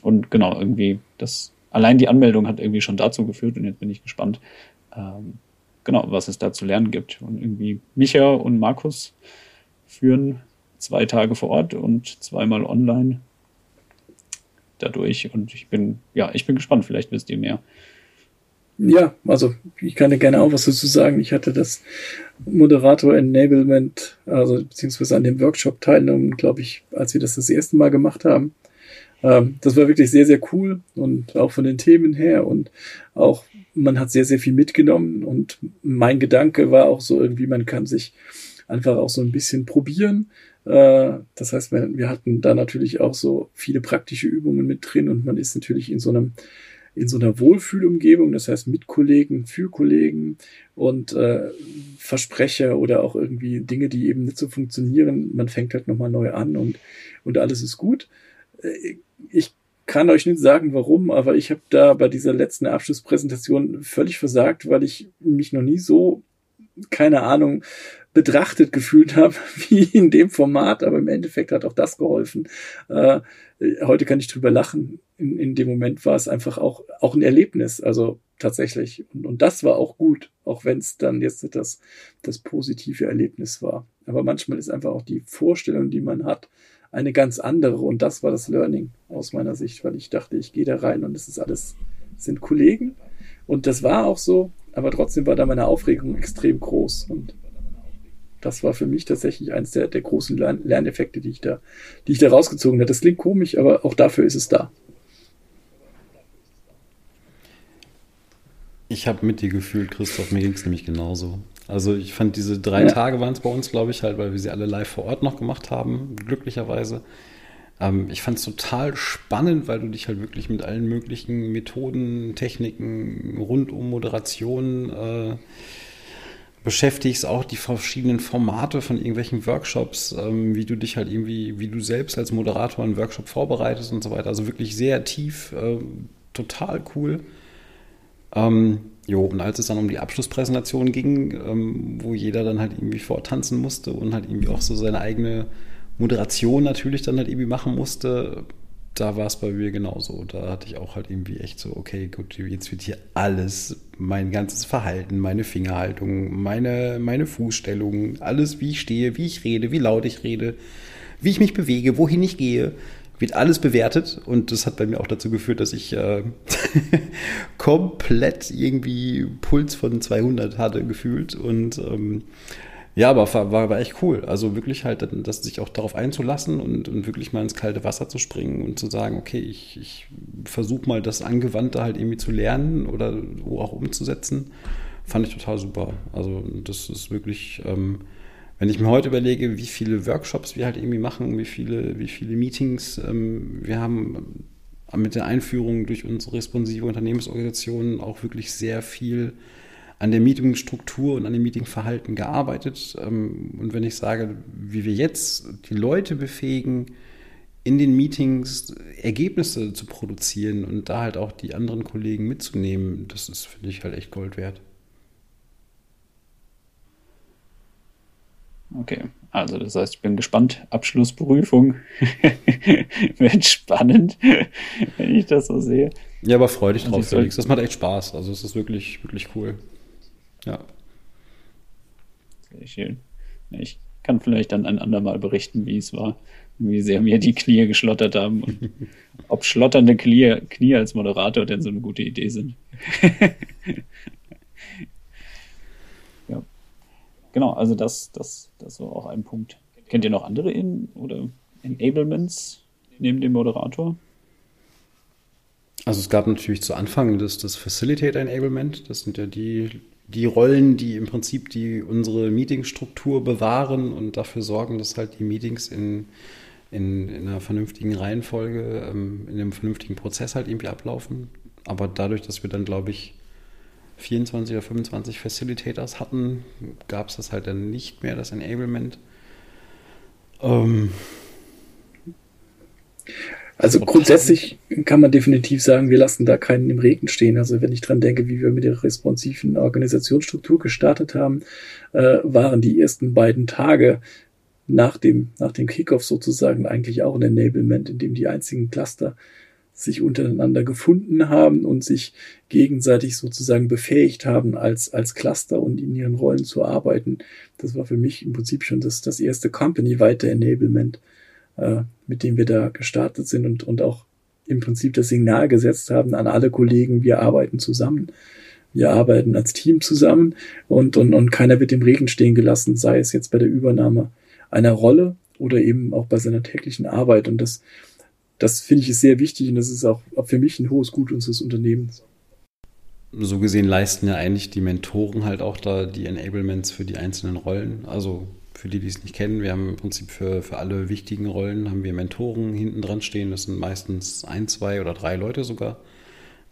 Und genau, irgendwie, das, allein die Anmeldung hat irgendwie schon dazu geführt und jetzt bin ich gespannt, ähm, genau, was es da zu lernen gibt. Und irgendwie Micha und Markus führen zwei Tage vor Ort und zweimal online dadurch. Und ich bin, ja, ich bin gespannt, vielleicht wisst ihr mehr. Ja, also ich kann dir gerne auch was dazu sagen. Ich hatte das Moderator Enablement, also beziehungsweise an dem Workshop teilgenommen, glaube ich, als wir das das erste Mal gemacht haben. Ähm, das war wirklich sehr, sehr cool und auch von den Themen her und auch man hat sehr, sehr viel mitgenommen und mein Gedanke war auch so irgendwie, man kann sich einfach auch so ein bisschen probieren. Äh, das heißt, wir hatten da natürlich auch so viele praktische Übungen mit drin und man ist natürlich in so einem in so einer Wohlfühlumgebung, das heißt mit Kollegen, für Kollegen und äh, Versprecher oder auch irgendwie Dinge, die eben nicht so funktionieren. Man fängt halt nochmal neu an und, und alles ist gut. Äh, ich kann euch nicht sagen, warum, aber ich habe da bei dieser letzten Abschlusspräsentation völlig versagt, weil ich mich noch nie so, keine Ahnung, betrachtet gefühlt habe, wie in dem Format, aber im Endeffekt hat auch das geholfen. Äh, heute kann ich drüber lachen. In, in dem Moment war es einfach auch, auch ein Erlebnis, also tatsächlich. Und, und das war auch gut, auch wenn es dann jetzt das, das positive Erlebnis war. Aber manchmal ist einfach auch die Vorstellung, die man hat, eine ganz andere. Und das war das Learning aus meiner Sicht, weil ich dachte, ich gehe da rein und es ist alles, sind Kollegen. Und das war auch so, aber trotzdem war da meine Aufregung extrem groß. Und das war für mich tatsächlich eines der, der großen Lern Lerneffekte, die ich da, die ich da rausgezogen habe. Das klingt komisch, aber auch dafür ist es da. Ich habe mit dir gefühlt, Christoph, mir ging es nämlich genauso. Also ich fand diese drei ja. Tage waren es bei uns, glaube ich, halt, weil wir sie alle live vor Ort noch gemacht haben, glücklicherweise. Ähm, ich fand es total spannend, weil du dich halt wirklich mit allen möglichen Methoden, Techniken rund um Moderation äh, beschäftigst, auch die verschiedenen Formate von irgendwelchen Workshops, ähm, wie du dich halt irgendwie, wie du selbst als Moderator einen Workshop vorbereitest und so weiter. Also wirklich sehr tief, äh, total cool. Ähm, Jo, und als es dann um die Abschlusspräsentation ging, ähm, wo jeder dann halt irgendwie vortanzen musste und halt irgendwie auch so seine eigene Moderation natürlich dann halt irgendwie machen musste, da war es bei mir genauso. Da hatte ich auch halt irgendwie echt so, okay, gut, jetzt wird hier alles, mein ganzes Verhalten, meine Fingerhaltung, meine, meine Fußstellung, alles, wie ich stehe, wie ich rede, wie laut ich rede, wie ich mich bewege, wohin ich gehe, wird alles bewertet und das hat bei mir auch dazu geführt, dass ich äh, komplett irgendwie Puls von 200 hatte gefühlt und ähm, ja, aber war, war, war echt cool. Also wirklich halt, dass sich auch darauf einzulassen und, und wirklich mal ins kalte Wasser zu springen und zu sagen, okay, ich, ich versuche mal das Angewandte halt irgendwie zu lernen oder auch umzusetzen, fand ich total super. Also das ist wirklich ähm, wenn ich mir heute überlege, wie viele Workshops wir halt irgendwie machen, wie viele, wie viele Meetings ähm, wir haben mit der Einführung durch unsere responsive Unternehmensorganisation auch wirklich sehr viel an der Meetingstruktur und an dem Meetingverhalten gearbeitet. Ähm, und wenn ich sage, wie wir jetzt die Leute befähigen, in den Meetings Ergebnisse zu produzieren und da halt auch die anderen Kollegen mitzunehmen, das ist, finde ich, halt echt Gold wert. Okay, also das heißt, ich bin gespannt. Abschlussprüfung wird spannend, wenn ich das so sehe. Ja, aber freu dich also drauf, Felix. Das macht echt Spaß. Also es ist wirklich, wirklich cool. Ja. Sehr schön. Ich kann vielleicht dann ein andermal berichten, wie es war, wie sehr mir die Knie geschlottert haben und ob schlotternde Knie, Knie als Moderator denn so eine gute Idee sind. Genau, also das, das, das war auch ein Punkt. Kennt ihr noch andere in oder Enablements neben dem Moderator? Also es gab natürlich zu Anfang das, das Facilitator Enablement. Das sind ja die, die Rollen, die im Prinzip die unsere Meetingstruktur bewahren und dafür sorgen, dass halt die Meetings in, in, in einer vernünftigen Reihenfolge, ähm, in einem vernünftigen Prozess halt irgendwie ablaufen. Aber dadurch, dass wir dann, glaube ich, 24 oder 25 Facilitators hatten, gab es das halt dann nicht mehr, das Enablement. Ähm, also grundsätzlich kann man definitiv sagen, wir lassen da keinen im Regen stehen. Also wenn ich dran denke, wie wir mit der responsiven Organisationsstruktur gestartet haben, äh, waren die ersten beiden Tage nach dem, nach dem Kickoff sozusagen eigentlich auch ein Enablement, in dem die einzigen Cluster sich untereinander gefunden haben und sich gegenseitig sozusagen befähigt haben, als, als Cluster und in ihren Rollen zu arbeiten. Das war für mich im Prinzip schon das, das erste Company-weite Enablement, äh, mit dem wir da gestartet sind und, und auch im Prinzip das Signal gesetzt haben an alle Kollegen, wir arbeiten zusammen. Wir arbeiten als Team zusammen und, und, und keiner wird im Regen stehen gelassen, sei es jetzt bei der Übernahme einer Rolle oder eben auch bei seiner täglichen Arbeit. Und das, das finde ich ist sehr wichtig und das ist auch für mich ein hohes Gut unseres Unternehmens. So gesehen leisten ja eigentlich die Mentoren halt auch da die Enablements für die einzelnen Rollen. Also für die, die es nicht kennen, wir haben im Prinzip für, für alle wichtigen Rollen haben wir Mentoren hinten dran stehen. Das sind meistens ein, zwei oder drei Leute sogar,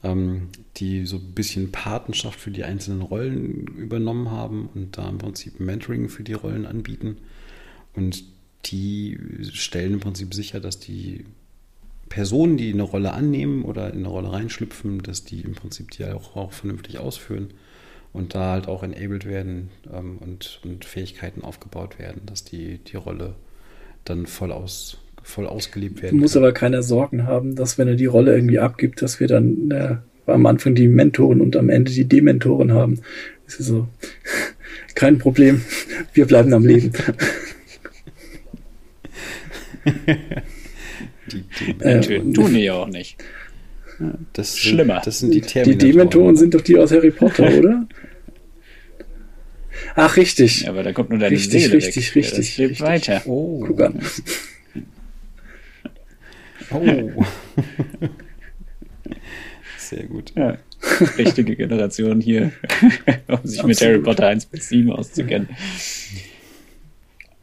ähm, die so ein bisschen Patenschaft für die einzelnen Rollen übernommen haben und da im Prinzip Mentoring für die Rollen anbieten. Und die stellen im Prinzip sicher, dass die Personen, die eine Rolle annehmen oder in eine Rolle reinschlüpfen, dass die im Prinzip die auch, auch vernünftig ausführen. und da halt auch enabled werden ähm, und, und Fähigkeiten aufgebaut werden, dass die, die Rolle dann voll, aus, voll ausgelebt werden Muss kann. aber keine Sorgen haben, dass wenn er die Rolle irgendwie abgibt, dass wir dann äh, am Anfang die Mentoren und am Ende die Dementoren haben. Das ist so kein Problem. Wir bleiben am Leben. Die, die, Äh, Töten tun die ja auch nicht. das sind, schlimmer. Das sind die Die Terminatoren. Dementoren sind doch die aus Harry Potter, oder? Ach, richtig. Ja, aber da kommt nur deine Richtig, Seele richtig, weg. richtig, Ja, das lebt richtig. weiter. Oh. Guck an. Oh. Sehr gut. Ja. Richtige Generation hier, um sich mit Absolut. Harry Potter 1 bis 7 auszukennen.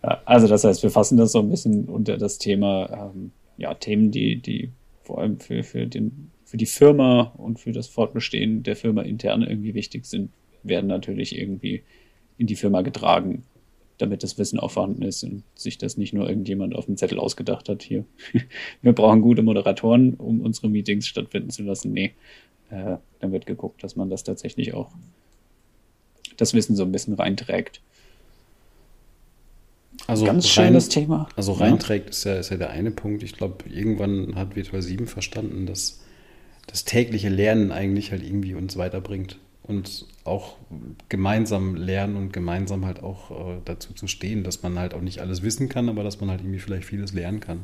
Also das heißt, wir fassen das so ein bisschen unter das Thema, ähm, ja, Themen, die, die vor allem für, für, den, für die Firma und für das Fortbestehen der Firma intern irgendwie wichtig sind, werden natürlich irgendwie in die Firma getragen, damit das Wissen auch vorhanden ist und sich das nicht nur irgendjemand auf dem Zettel ausgedacht hat hier. Wir brauchen gute Moderatoren, um unsere Meetings stattfinden zu lassen. Nee, äh, dann wird geguckt, dass man das tatsächlich auch das Wissen so ein bisschen reinträgt. Also Ganz rein, schönes Thema. Also Ja. reinträgt ist ja, ist ja der eine Punkt. Ich glaube, irgendwann hat Virtual 7 verstanden, dass das tägliche Lernen eigentlich halt irgendwie uns weiterbringt. Und auch gemeinsam lernen und gemeinsam halt auch äh, dazu zu stehen, dass man halt auch nicht alles wissen kann, aber dass man halt irgendwie vielleicht vieles lernen kann.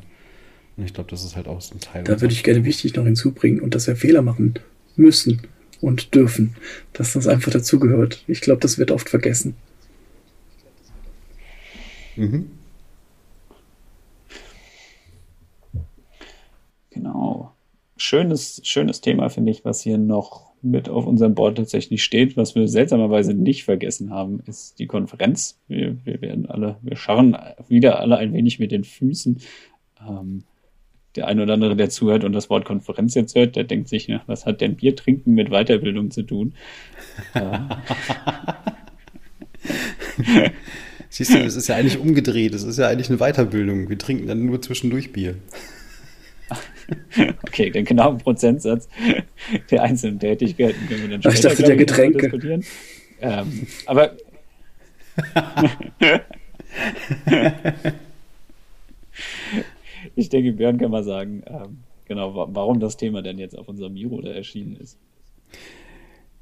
Und ich glaube, das ist halt auch so ein Teil. Da würde ich gerne wichtig noch hinzubringen und dass wir Fehler machen müssen und dürfen. Dass das einfach dazugehört. Ich glaube, das wird oft vergessen. Mhm. Genau. Schönes, schönes Thema, finde ich, was hier noch mit auf unserem Board tatsächlich steht, was wir seltsamerweise nicht vergessen haben, ist die Konferenz. Wir, wir werden alle, wir scharren wieder alle ein wenig mit den Füßen. Ähm, der ein oder andere, der zuhört und das Wort Konferenz jetzt hört, der denkt sich, na, was hat denn Bier trinken mit Weiterbildung zu tun? Siehst du, das ist ja eigentlich umgedreht. Das ist ja eigentlich eine Weiterbildung. Wir trinken dann nur zwischendurch Bier. Okay, den genauen Prozentsatz der einzelnen Tätigkeiten können wir dann Ach, ich später, dachte, der Getränke. diskutieren. Ähm, aber ich denke, Björn kann mal sagen, ähm, genau, wa- warum das Thema denn jetzt auf unserem Miro da erschienen ist.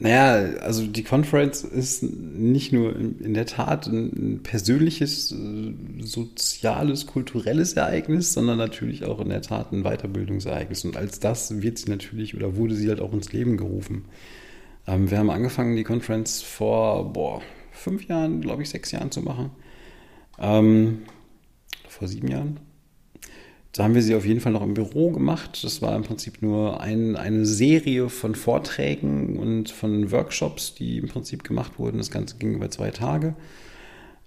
Naja, also die Conference ist nicht nur in der Tat ein persönliches, äh, soziales, kulturelles Ereignis, sondern natürlich auch in der Tat ein Weiterbildungsereignis. Und als das wird sie natürlich oder wurde sie halt auch ins Leben gerufen. Ähm, wir haben angefangen, die Conference vor boah, fünf Jahren, glaube ich, sechs Jahren zu machen. Ähm, vor sieben Jahren. Da haben wir sie auf jeden Fall noch im Büro gemacht. Das war im Prinzip nur ein, eine Serie von Vorträgen und von Workshops, die im Prinzip gemacht wurden. Das Ganze ging über zwei Tage.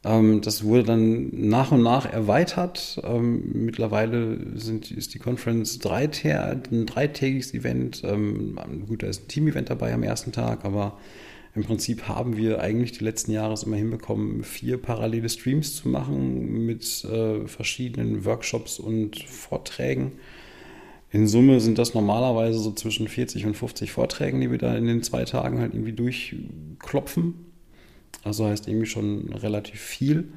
Ähm, das wurde dann nach und nach erweitert. Ähm, mittlerweile sind, ist die Conference dreitä ein dreitägiges Event. Ähm, gut, da ist ein Team-Event dabei am ersten Tag, aber im Prinzip haben wir eigentlich die letzten Jahre es immer hinbekommen, vier parallele Streams zu machen mit äh, verschiedenen Workshops und Vorträgen. In Summe sind das normalerweise so zwischen 40 und 50 Vorträgen, die wir da in den zwei Tagen halt irgendwie durchklopfen. Also heißt irgendwie schon relativ viel.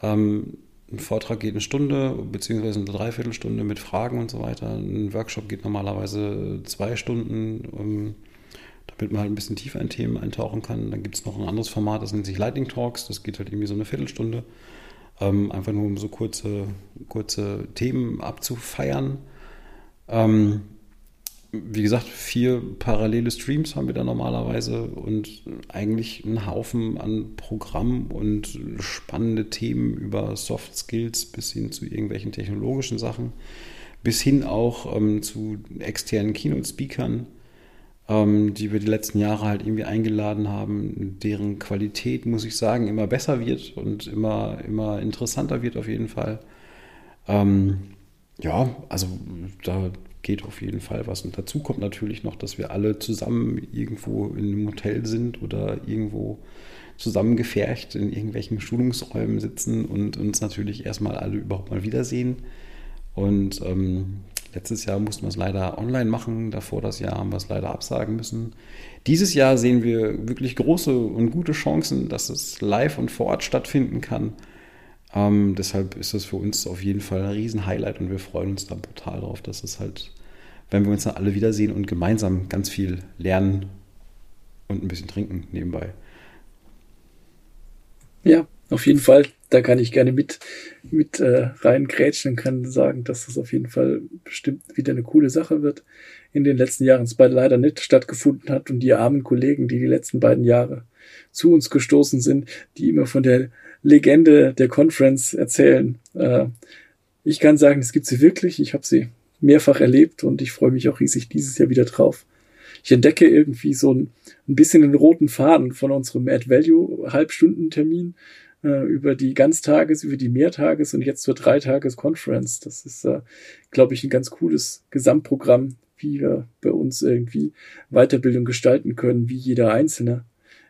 Ähm, ein Vortrag geht eine Stunde beziehungsweise eine Dreiviertelstunde mit Fragen und so weiter. Ein Workshop geht normalerweise zwei Stunden, ähm, damit man halt ein bisschen tiefer in Themen eintauchen kann. Dann gibt es noch ein anderes Format, das nennt sich Lightning Talks. Das geht halt irgendwie so eine Viertelstunde. Ähm, einfach nur um so kurze, kurze Themen abzufeiern. Ähm, wie gesagt, vier parallele Streams haben wir da normalerweise und eigentlich einen Haufen an Programm und spannende Themen über Soft Skills bis hin zu irgendwelchen technologischen Sachen, bis hin auch ähm, zu externen Keynote-Speakern, ähm, die wir die letzten Jahre halt irgendwie eingeladen haben, deren Qualität, muss ich sagen, immer besser wird und immer, immer interessanter wird auf jeden Fall. Ähm, ja, also da geht auf jeden Fall was. Und dazu kommt natürlich noch, dass wir alle zusammen irgendwo in einem Hotel sind oder irgendwo zusammengefercht in irgendwelchen Schulungsräumen sitzen und uns natürlich erstmal alle überhaupt mal wiedersehen. Und ähm, Letztes Jahr mussten wir es leider online machen, davor das Jahr haben wir es leider absagen müssen. Dieses Jahr sehen wir wirklich große und gute Chancen, dass es live und vor Ort stattfinden kann. Ähm, deshalb ist das für uns auf jeden Fall ein Riesen-Highlight und wir freuen uns da brutal drauf, dass es halt, wenn wir uns dann alle wiedersehen und gemeinsam ganz viel lernen und ein bisschen trinken nebenbei. Ja, auf jeden Fall. Da kann ich gerne mit, mit äh, rein grätschen und kann sagen, dass das auf jeden Fall bestimmt wieder eine coole Sache wird. In den letzten Jahren es beide leider nicht stattgefunden hat und die armen Kollegen, die die letzten beiden Jahre zu uns gestoßen sind, die immer von der Legende der Conference erzählen. Äh, ich kann sagen, es gibt sie wirklich. Ich habe sie mehrfach erlebt und ich freue mich auch riesig dieses Jahr wieder drauf. Ich entdecke irgendwie so ein, ein bisschen den roten Faden von unserem Add Value Halbstundentermin äh, über die Ganztages, über die Mehrtages und jetzt zur Dreitages Conference. Das ist, äh, glaube ich, ein ganz cooles Gesamtprogramm, wie wir bei uns irgendwie Weiterbildung gestalten können, wie jeder Einzelne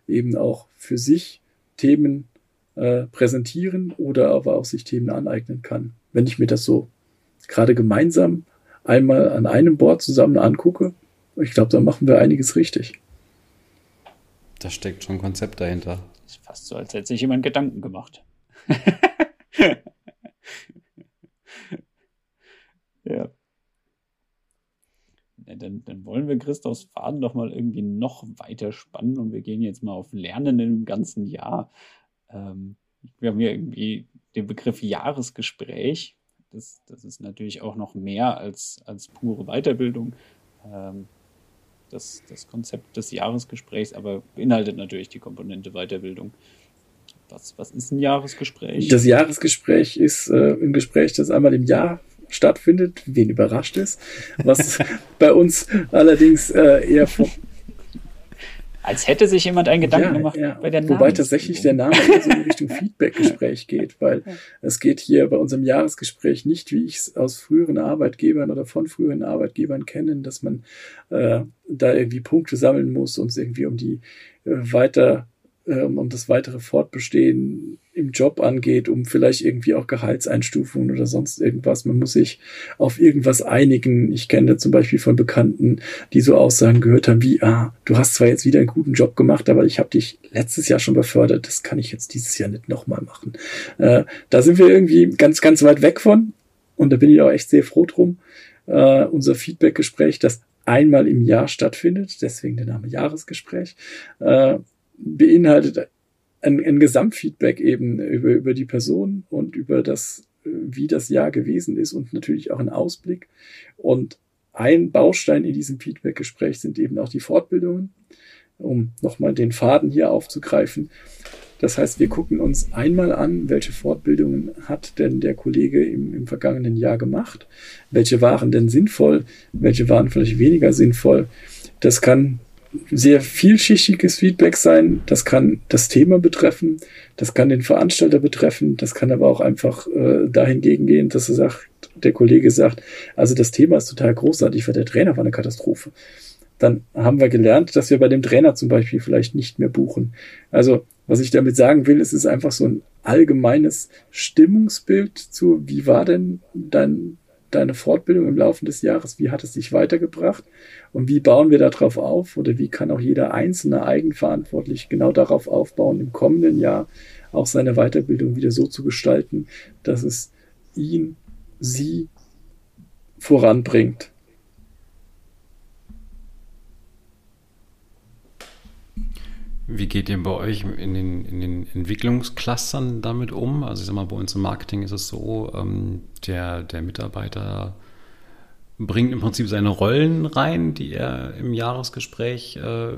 eben auch für sich Themen äh, präsentieren oder aber auch sich Themen aneignen kann. Wenn ich mir das so gerade gemeinsam einmal an einem Board zusammen angucke, ich glaube, da machen wir einiges richtig. Da steckt schon ein Konzept dahinter. Ist fast so, als hätte sich jemand Gedanken gemacht. ja. ja dann, dann, wollen wir Christophs Faden doch mal irgendwie noch weiter spannen und wir gehen jetzt mal auf Lernen im ganzen Jahr. Ähm, wir haben hier irgendwie den Begriff Jahresgespräch. Das, das ist natürlich auch noch mehr als, als pure Weiterbildung. Ähm, das, das Konzept des Jahresgesprächs, aber beinhaltet natürlich die Komponente Weiterbildung. Was, was ist ein Jahresgespräch? Das Jahresgespräch ist äh, ein Gespräch, das einmal im Jahr stattfindet, wen überrascht ist, was bei uns allerdings äh, eher als hätte sich jemand einen Gedanken ja, gemacht ja. bei der Wobei tatsächlich der Name eher so in Richtung Feedback-Gespräch geht, weil es geht hier bei unserem Jahresgespräch nicht, wie ich es aus früheren Arbeitgebern oder von früheren Arbeitgebern kenne, dass man äh, da irgendwie Punkte sammeln muss und es irgendwie um die äh, weiter ähm, um das weitere Fortbestehen im Job angeht, um vielleicht irgendwie auch Gehaltseinstufungen oder sonst irgendwas. Man muss sich auf irgendwas einigen. Ich kenne zum Beispiel von Bekannten, die so Aussagen gehört haben wie, ah, du hast zwar jetzt wieder einen guten Job gemacht, aber ich habe dich letztes Jahr schon befördert, das kann ich jetzt dieses Jahr nicht nochmal machen. Äh, da sind wir irgendwie ganz, ganz weit weg von und da bin ich auch echt sehr froh drum. Äh, unser Feedback-Gespräch, das einmal im Jahr stattfindet, deswegen der Name Jahresgespräch, äh, beinhaltet ein, ein Gesamtfeedback eben über, über die Person und über das, wie das Jahr gewesen ist und natürlich auch ein Ausblick. Und ein Baustein in diesem Feedback-Gespräch sind eben auch die Fortbildungen, um nochmal den Faden hier aufzugreifen. Das heißt, wir gucken uns einmal an, welche Fortbildungen hat denn der Kollege im, im vergangenen Jahr gemacht, welche waren denn sinnvoll, welche waren vielleicht weniger sinnvoll. Das kann sehr vielschichtiges Feedback sein. Das kann das Thema betreffen, das kann den Veranstalter betreffen, das kann aber auch einfach äh, dahingegen gehen, dass er sagt, der Kollege sagt, also das Thema ist total großartig, weil der Trainer war eine Katastrophe. Dann haben wir gelernt, dass wir bei dem Trainer zum Beispiel vielleicht nicht mehr buchen. Also, was ich damit sagen will, es ist einfach so ein allgemeines Stimmungsbild zu, wie war denn dein, deine Fortbildung im Laufe des Jahres, wie hat es dich weitergebracht und wie bauen wir darauf auf oder wie kann auch jeder Einzelne eigenverantwortlich genau darauf aufbauen, im kommenden Jahr auch seine Weiterbildung wieder so zu gestalten, dass es ihn, sie voranbringt. Wie geht ihr bei euch in den, in den Entwicklungsclustern damit um? Also ich sag mal, bei uns im Marketing ist es so, ähm, der, der Mitarbeiter bringt im Prinzip seine Rollen rein, die er im Jahresgespräch äh,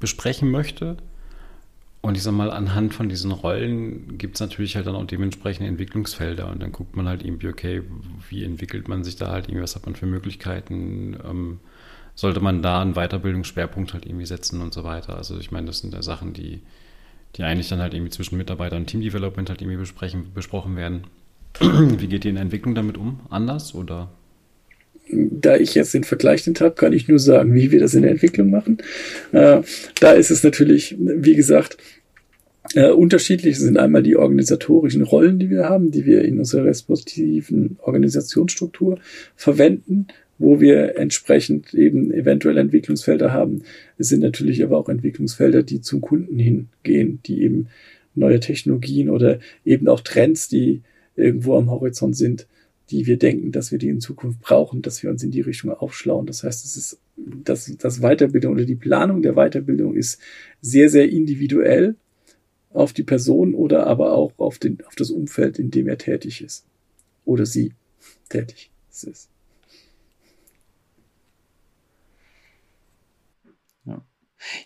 besprechen möchte. Und ich sag mal, anhand von diesen Rollen gibt es natürlich halt dann auch dementsprechende Entwicklungsfelder. Und dann guckt man halt irgendwie, okay, wie entwickelt man sich da halt irgendwie, was hat man für Möglichkeiten? Ähm, sollte man da einen Weiterbildungsschwerpunkt halt irgendwie setzen und so weiter. Also ich meine, das sind ja Sachen, die, die eigentlich dann halt irgendwie zwischen Mitarbeiter und Teamdevelopment halt irgendwie besprechen, besprochen werden. Wie geht ihr in der Entwicklung damit um? Anders oder? da ich jetzt den Vergleich nicht habe, kann ich nur sagen, wie wir das in der Entwicklung machen. Äh, da ist es natürlich, wie gesagt, Äh, unterschiedlich sind einmal die organisatorischen Rollen, die wir haben, die wir in unserer respektiven Organisationsstruktur verwenden, wo wir entsprechend eben eventuell Entwicklungsfelder haben. Es sind natürlich aber auch Entwicklungsfelder, die zum Kunden hingehen, die eben neue Technologien oder eben auch Trends, die irgendwo am Horizont sind, die wir denken, dass wir die in Zukunft brauchen, dass wir uns in die Richtung aufschlauen. Das heißt, es ist das, das Weiterbildung oder die Planung der Weiterbildung ist sehr, sehr individuell auf die Person oder aber auch auf, den, auf das Umfeld, in dem er tätig ist. Oder sie tätig ist.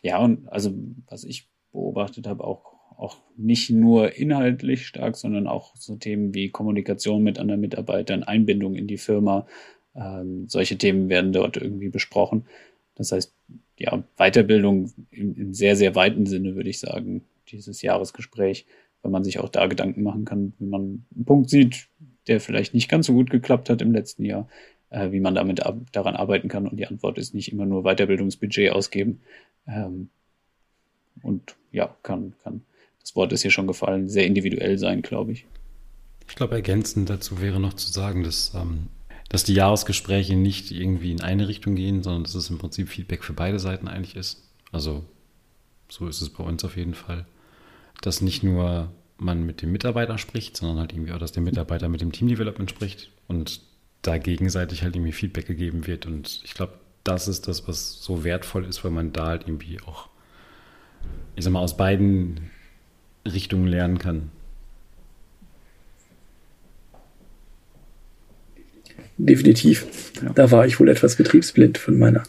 Ja. und also was ich beobachtet habe, auch, auch nicht nur inhaltlich stark, sondern auch so Themen wie Kommunikation mit anderen Mitarbeitern, Einbindung in die Firma. Ähm, solche Themen werden dort irgendwie besprochen. Das heißt, ja, Weiterbildung im, im sehr, sehr weiten Sinne, würde ich sagen, dieses Jahresgespräch, weil man sich auch da Gedanken machen kann, wenn man einen Punkt sieht, der vielleicht nicht ganz so gut geklappt hat im letzten Jahr, äh, wie man damit ab daran arbeiten kann. Und die Antwort ist nicht immer nur Weiterbildungsbudget ausgeben. Ähm, und ja, kann, kann, das Wort ist hier schon gefallen, sehr individuell sein, glaube ich. Ich glaube, ergänzend dazu wäre noch zu sagen, dass, ähm, dass die Jahresgespräche nicht irgendwie in eine Richtung gehen, sondern dass es im Prinzip Feedback für beide Seiten eigentlich ist. Also so ist es bei uns auf jeden Fall dass nicht nur man mit dem Mitarbeiter spricht, sondern halt irgendwie auch, dass der Mitarbeiter mit dem Team Development spricht und da gegenseitig halt irgendwie Feedback gegeben wird. Und ich glaube, das ist das, was so wertvoll ist, weil man da halt irgendwie auch, ich sag mal, aus beiden Richtungen lernen kann. Definitiv. Ja. Da war ich wohl etwas betriebsblind von meiner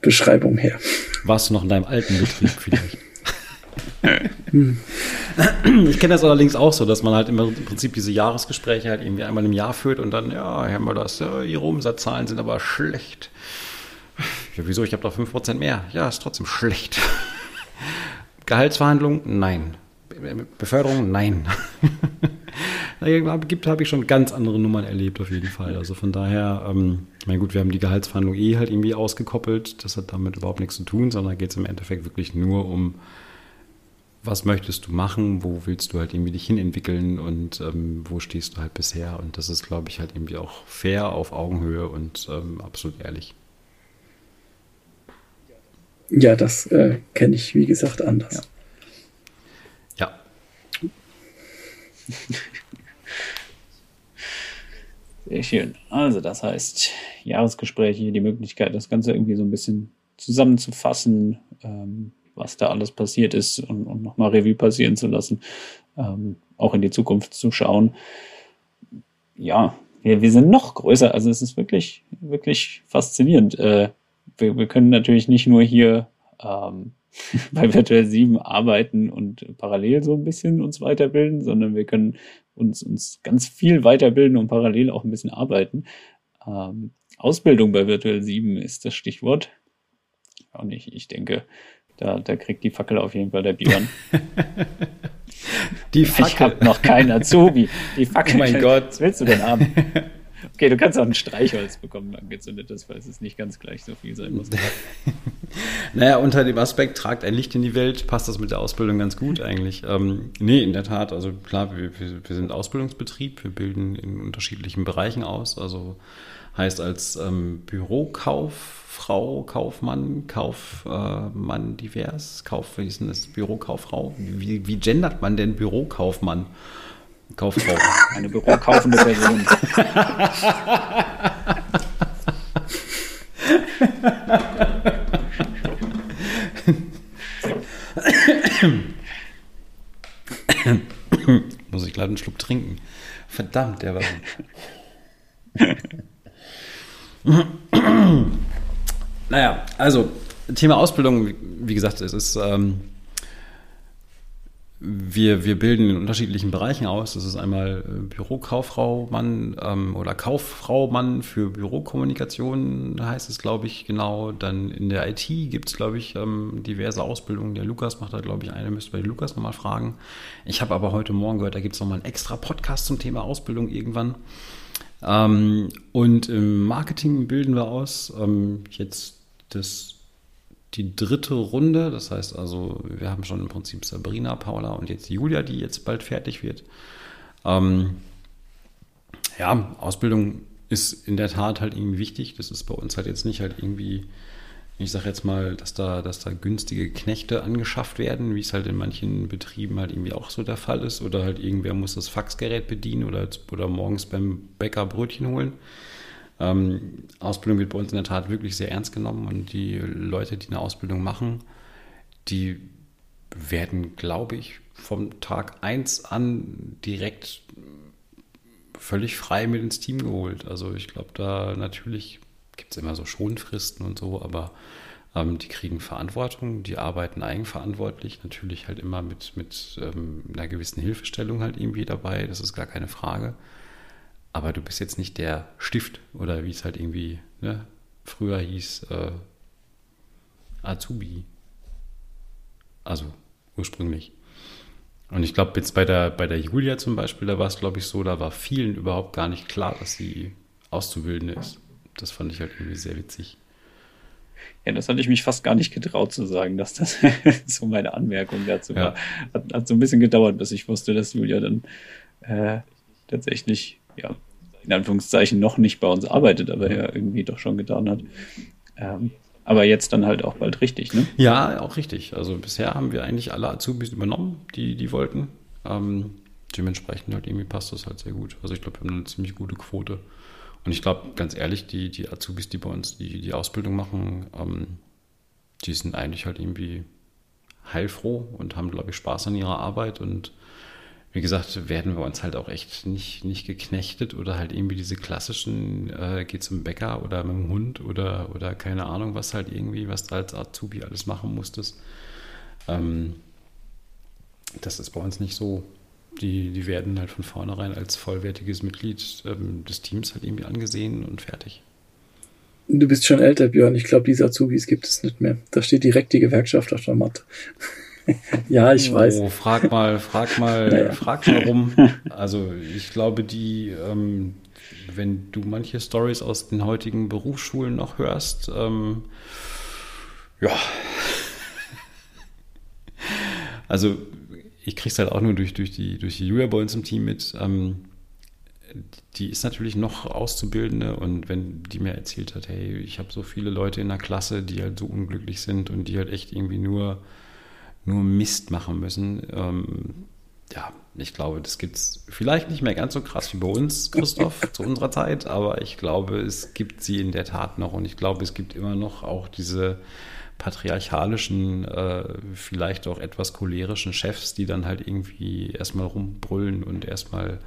Beschreibung her. Warst du noch in deinem alten Betrieb vielleicht? Ich kenne das allerdings auch so, dass man halt im Prinzip diese Jahresgespräche halt irgendwie einmal im Jahr führt und dann, ja, haben wir das, ja, ihre Umsatzzahlen sind aber schlecht. Ja, wieso? Ich habe doch 5% mehr. Ja, ist trotzdem schlecht. Gehaltsverhandlung? Nein. Beförderung? Nein. gibt, habe ich schon ganz andere Nummern erlebt, auf jeden Fall. Also von daher, ähm, ich meine, gut, wir haben die Gehaltsverhandlung eh halt irgendwie ausgekoppelt. Das hat damit überhaupt nichts zu tun, sondern geht es im Endeffekt wirklich nur um was möchtest du machen, wo willst du halt irgendwie dich hinentwickeln und ähm, wo stehst du halt bisher. Und das ist, glaube ich, halt irgendwie auch fair, auf Augenhöhe und ähm, absolut ehrlich. Ja, das äh, kenne ich, wie gesagt, anders. Ja. ja. Sehr schön. Also, das heißt, Jahresgespräche, die Möglichkeit, das Ganze irgendwie so ein bisschen zusammenzufassen, ähm, was da alles passiert ist und, und nochmal Revue passieren zu lassen, ähm, auch in die Zukunft zu schauen. Ja, wir, wir sind noch größer. Also es ist wirklich, wirklich faszinierend. Äh, wir, wir können natürlich nicht nur hier ähm, bei Virtual 7 arbeiten und parallel so ein bisschen uns weiterbilden, sondern wir können uns, uns ganz viel weiterbilden und parallel auch ein bisschen arbeiten. Ähm, Ausbildung bei Virtual 7 ist das Stichwort. Und ich, ich denke, da, da kriegt die Fackel auf jeden Fall der Björn. die Fackel. Ich habe noch keinen Azubi. Die Fackel. Oh mein Gott. Was willst du denn haben? Okay, du kannst auch ein Streichholz bekommen, angezündet ist, weil es nicht ganz gleich so viel sein muss. naja, unter dem Aspekt, tragt ein Licht in die Welt, passt das mit der Ausbildung ganz gut eigentlich. Ähm, nee, in der Tat, also klar, wir, wir, wir sind Ausbildungsbetrieb, wir bilden in unterschiedlichen Bereichen aus, also heißt als ähm, Bürokauffrau, Kaufmann, Kaufmann äh, divers, Kauf, wie ist denn das, Bürokauffrau? Wie, wie gendert man denn Bürokaufmann? Kauffrau. Eine bürokaufende Person. Muss ich gleich einen Schluck trinken. Verdammt, der war. naja, also Thema Ausbildung, wie gesagt, es ist, ähm, wir, wir bilden in unterschiedlichen Bereichen aus. Das ist einmal äh, Bürokauffrau Mann ähm, oder Kauffrau Mann für Bürokommunikation, heißt es, glaube ich, genau. Dann in der IT gibt es, glaube ich, ähm, diverse Ausbildungen. Der Lukas macht da, glaube ich, eine, müsst bei Lukas nochmal fragen. Ich habe aber heute Morgen gehört, da gibt es nochmal einen extra Podcast zum Thema Ausbildung irgendwann. Ähm, und im Marketing bilden wir aus. Ähm, jetzt das die dritte Runde. Das heißt also, wir haben schon im Prinzip Sabrina, Paula und jetzt Julia, die jetzt bald fertig wird. Ähm, ja, Ausbildung ist in der Tat halt irgendwie wichtig. Das ist bei uns halt jetzt nicht halt irgendwie, ich sage jetzt mal, dass da, dass da günstige Knechte angeschafft werden, wie es halt in manchen Betrieben halt irgendwie auch so der Fall ist. Oder halt irgendwer muss das Faxgerät bedienen oder, oder morgens beim Bäcker Brötchen holen. Ähm, Ausbildung wird bei uns in der Tat wirklich sehr ernst genommen und die Leute, die eine Ausbildung machen, die werden, glaube ich, vom Tag 1 an direkt völlig frei mit ins Team geholt. Also ich glaube, da natürlich gibt es immer so Schonfristen und so, aber ähm, die kriegen Verantwortung, die arbeiten eigenverantwortlich, natürlich halt immer mit, mit ähm, einer gewissen Hilfestellung halt irgendwie dabei, das ist gar keine Frage. Aber du bist jetzt nicht der Stift oder wie es halt irgendwie ne, früher hieß, äh, Azubi. Also ursprünglich. Und ich glaube, jetzt bei der, bei der Julia zum Beispiel, da war es, glaube ich, so, da war vielen überhaupt gar nicht klar, dass sie Auszubildende ist. Das fand ich halt irgendwie sehr witzig. Ja, das hatte ich mich fast gar nicht getraut zu sagen, dass das so meine Anmerkung dazu ja. war. Hat, hat, so ein bisschen gedauert, bis ich wusste, dass Julia dann äh, tatsächlich, ja, in Anführungszeichen noch nicht bei uns arbeitet, aber ja irgendwie doch schon getan hat. Ähm, aber jetzt dann halt auch bald richtig, ne? Ja, auch richtig. Also bisher haben wir eigentlich alle Azubis übernommen, die, die wollten. Ähm, dementsprechend halt irgendwie passt das halt sehr gut. Also ich glaube, wir haben eine ziemlich gute Quote. Und ich glaube, ganz ehrlich, die, die Azubis, die bei uns die, die Ausbildung machen, ähm, die sind eigentlich halt irgendwie heilfroh und haben, glaube ich, Spaß an ihrer Arbeit und wie gesagt, werden wir uns halt auch echt nicht, nicht geknechtet oder halt irgendwie diese klassischen, äh, geh zum Bäcker oder mit dem Hund oder, oder keine Ahnung, was halt irgendwie, was du als Azubi alles machen musstest. Ähm, das ist bei uns nicht so. Die, die werden halt von vornherein als vollwertiges Mitglied ähm, des Teams halt irgendwie angesehen und fertig. Du bist schon älter, Björn. Ich glaube, diese Azubis gibt es nicht mehr. Da steht direkt die Gewerkschaft auf der Matte. ja, ich weiß. Oh, frag mal, frag mal, naja. frag mal rum. Also ich glaube, die, ähm, wenn du manche Stories aus den heutigen Berufsschulen noch hörst, ähm, ja. Also ich krieg's halt auch nur durch, durch, die, durch die Julia bei im Team mit. Ähm, die ist natürlich noch Auszubildende und wenn die mir erzählt hat, hey, ich habe so viele Leute in der Klasse, die halt so unglücklich sind und die halt echt irgendwie nur nur Mist machen müssen. Ähm, ja, ich glaube, das gibt es vielleicht nicht mehr ganz so krass wie bei uns, Christoph, zu unserer Zeit, aber ich glaube, es gibt sie in der Tat noch und ich glaube, es gibt immer noch auch diese patriarchalischen, äh, vielleicht auch etwas cholerischen Chefs, die dann halt irgendwie erstmal rumbrüllen und erstmal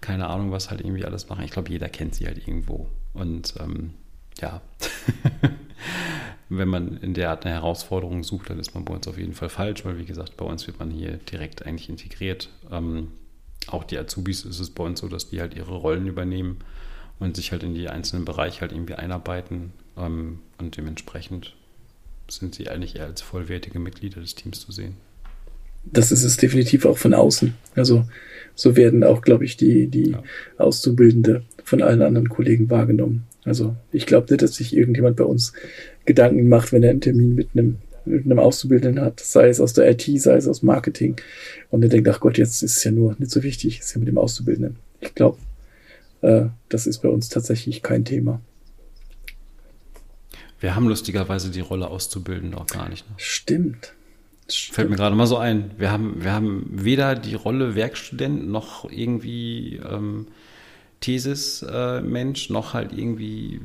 keine Ahnung, was halt irgendwie alles machen. Ich glaube, jeder kennt sie halt irgendwo. Und ähm, ja. wenn man in der Art eine Herausforderung sucht, dann ist man bei uns auf jeden Fall falsch, weil wie gesagt, bei uns wird man hier direkt eigentlich integriert. Ähm, auch die Azubis ist es bei uns so, dass die halt ihre Rollen übernehmen und sich halt in die einzelnen Bereiche halt irgendwie einarbeiten ähm, und dementsprechend sind sie eigentlich eher als vollwertige Mitglieder des Teams zu sehen. Das ist es definitiv auch von außen. Also so werden auch, glaube ich, die, die ja. Auszubildende von allen anderen Kollegen wahrgenommen. Also ich glaube nicht, dass sich irgendjemand bei uns Gedanken macht, wenn er einen Termin mit einem, mit einem Auszubildenden hat, sei es aus der IT, sei es aus Marketing. Und er denkt, ach Gott, jetzt ist es ja nur nicht so wichtig, ist ja mit dem Auszubildenden. Ich glaube, äh, das ist bei uns tatsächlich kein Thema. Wir haben lustigerweise die Rolle auszubilden auch gar nicht. Ne? Stimmt. Stimmt. Fällt mir gerade mal so ein. Wir haben, wir haben weder die Rolle Werkstudent noch irgendwie ähm, Thesis-Mensch, noch halt irgendwie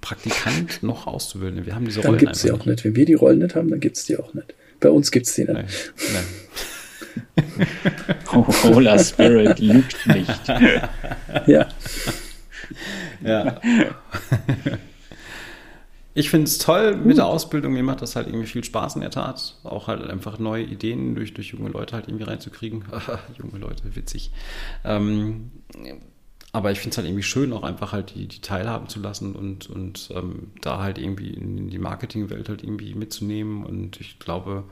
Praktikant, noch Auszubildende. Wir haben diese Rollen Dann gibt es die auch nicht. Wenn wir die Rollen nicht haben, dann gibt es die auch nicht. Bei uns gibt es die nicht. Nein. Nein. Hola Spirit lügt nicht. ja. Ja. Ich finde es toll mit der Ausbildung. Mir macht das halt irgendwie viel Spaß in der Tat. Auch halt einfach neue Ideen durch, durch junge Leute halt irgendwie reinzukriegen. junge Leute, witzig. Ähm, aber ich finde es halt irgendwie schön, auch einfach halt die, die teilhaben zu lassen und, und ähm, da halt irgendwie in die Marketingwelt halt irgendwie mitzunehmen. Und ich glaube,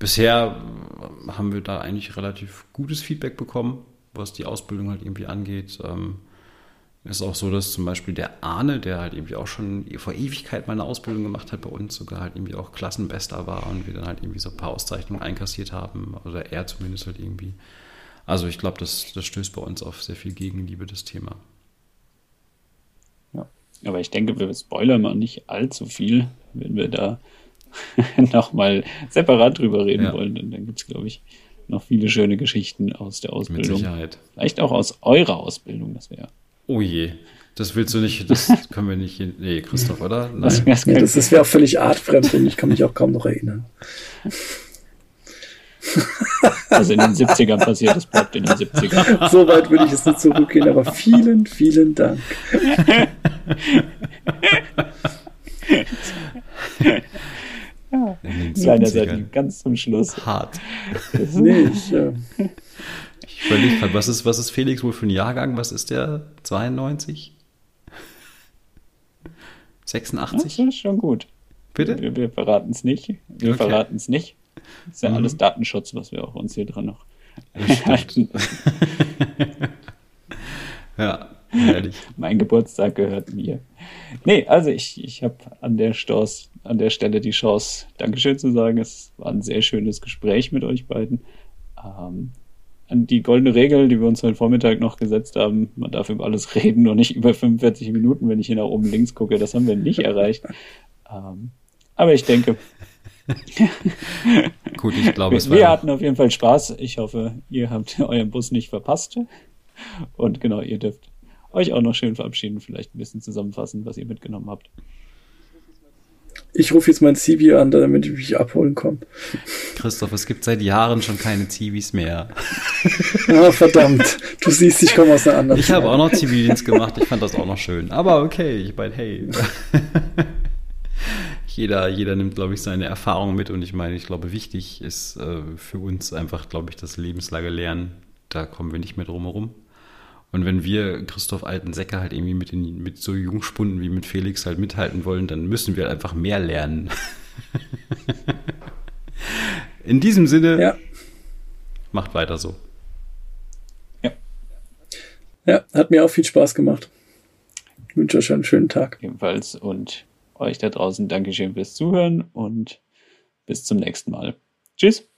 bisher haben wir da eigentlich relativ gutes Feedback bekommen, was die Ausbildung halt irgendwie angeht. Ähm, ist auch so, dass zum Beispiel der Arne, der halt irgendwie auch schon vor Ewigkeit mal eine Ausbildung gemacht hat bei uns, sogar halt irgendwie auch Klassenbester war und wir dann halt irgendwie so ein paar Auszeichnungen einkassiert haben, oder er zumindest halt irgendwie. Also ich glaube, das, das stößt bei uns auf sehr viel Gegenliebe, das Thema. Ja, aber ich denke, wir spoilern mal nicht allzu viel, wenn wir da nochmal separat drüber reden ja. wollen, denn dann gibt es, glaube ich, noch viele schöne Geschichten aus der Ausbildung. Mit Sicherheit. Vielleicht auch aus eurer Ausbildung, das wäre Oh je. Das willst du nicht, das können wir nicht. Nee, Christoph, oder? Nein. Das, das, das wäre auch völlig artfremd und ich kann mich auch kaum noch erinnern. Also in den 70ern passiert, das bleibt in den 70ern. So weit würde ich es nicht zurückgehen, aber vielen, vielen Dank. ja, Kleiner Seite, ganz zum Schluss. Hart. Nee, ich, äh, ich überlege gerade, was ist, was ist Felix wohl für ein Jahrgang? Was ist der? 92? 86? Das ist schon gut. Bitte? Wir, wir verraten es nicht. Wir okay. verraten es nicht. Das ist ja mhm. alles Datenschutz, was wir auch uns hier dran noch halten. ja, herrlich. Mein Geburtstag gehört mir. Nee, also ich, ich habe an der an der Stelle die Chance, Dankeschön zu sagen. Es war ein sehr schönes Gespräch mit euch beiden. Ähm, an die goldene Regel, die wir uns heute Vormittag noch gesetzt haben, man darf über alles reden, nur nicht über 45 Minuten, wenn ich hier nach oben links gucke, das haben wir nicht erreicht. Ähm, aber ich denke. Gut, ich glaube, es war. Wir hatten auf jeden Fall Spaß. Ich hoffe, ihr habt euren Bus nicht verpasst. Und genau, ihr dürft euch auch noch schön verabschieden, vielleicht ein bisschen zusammenfassen, was ihr mitgenommen habt. Ich rufe jetzt mein Zivi an, damit ich mich abholen komme. Christoph, es gibt seit Jahren schon keine Zivis mehr. ah, verdammt. Du siehst, ich komme aus einer anderen Ich habe auch noch Zivildienst gemacht. Ich fand das auch noch schön. Aber okay, ich meine, hey. jeder, jeder nimmt, glaube ich, seine Erfahrungen mit. Und ich meine, ich glaube, wichtig ist äh, für uns einfach, glaube ich, das lebenslange Lernen. Da kommen wir nicht mehr drum herum. Und wenn wir Christoph Alten Säcke halt irgendwie mit, den, mit so Jungspunden wie mit Felix halt mithalten wollen, dann müssen wir einfach mehr lernen. In diesem Sinne, ja. macht weiter so. Ja. Ja, hat mir auch viel Spaß gemacht. Ich wünsche euch einen schönen Tag. Ebenfalls und euch da draußen Dankeschön fürs Zuhören und bis zum nächsten Mal. Tschüss.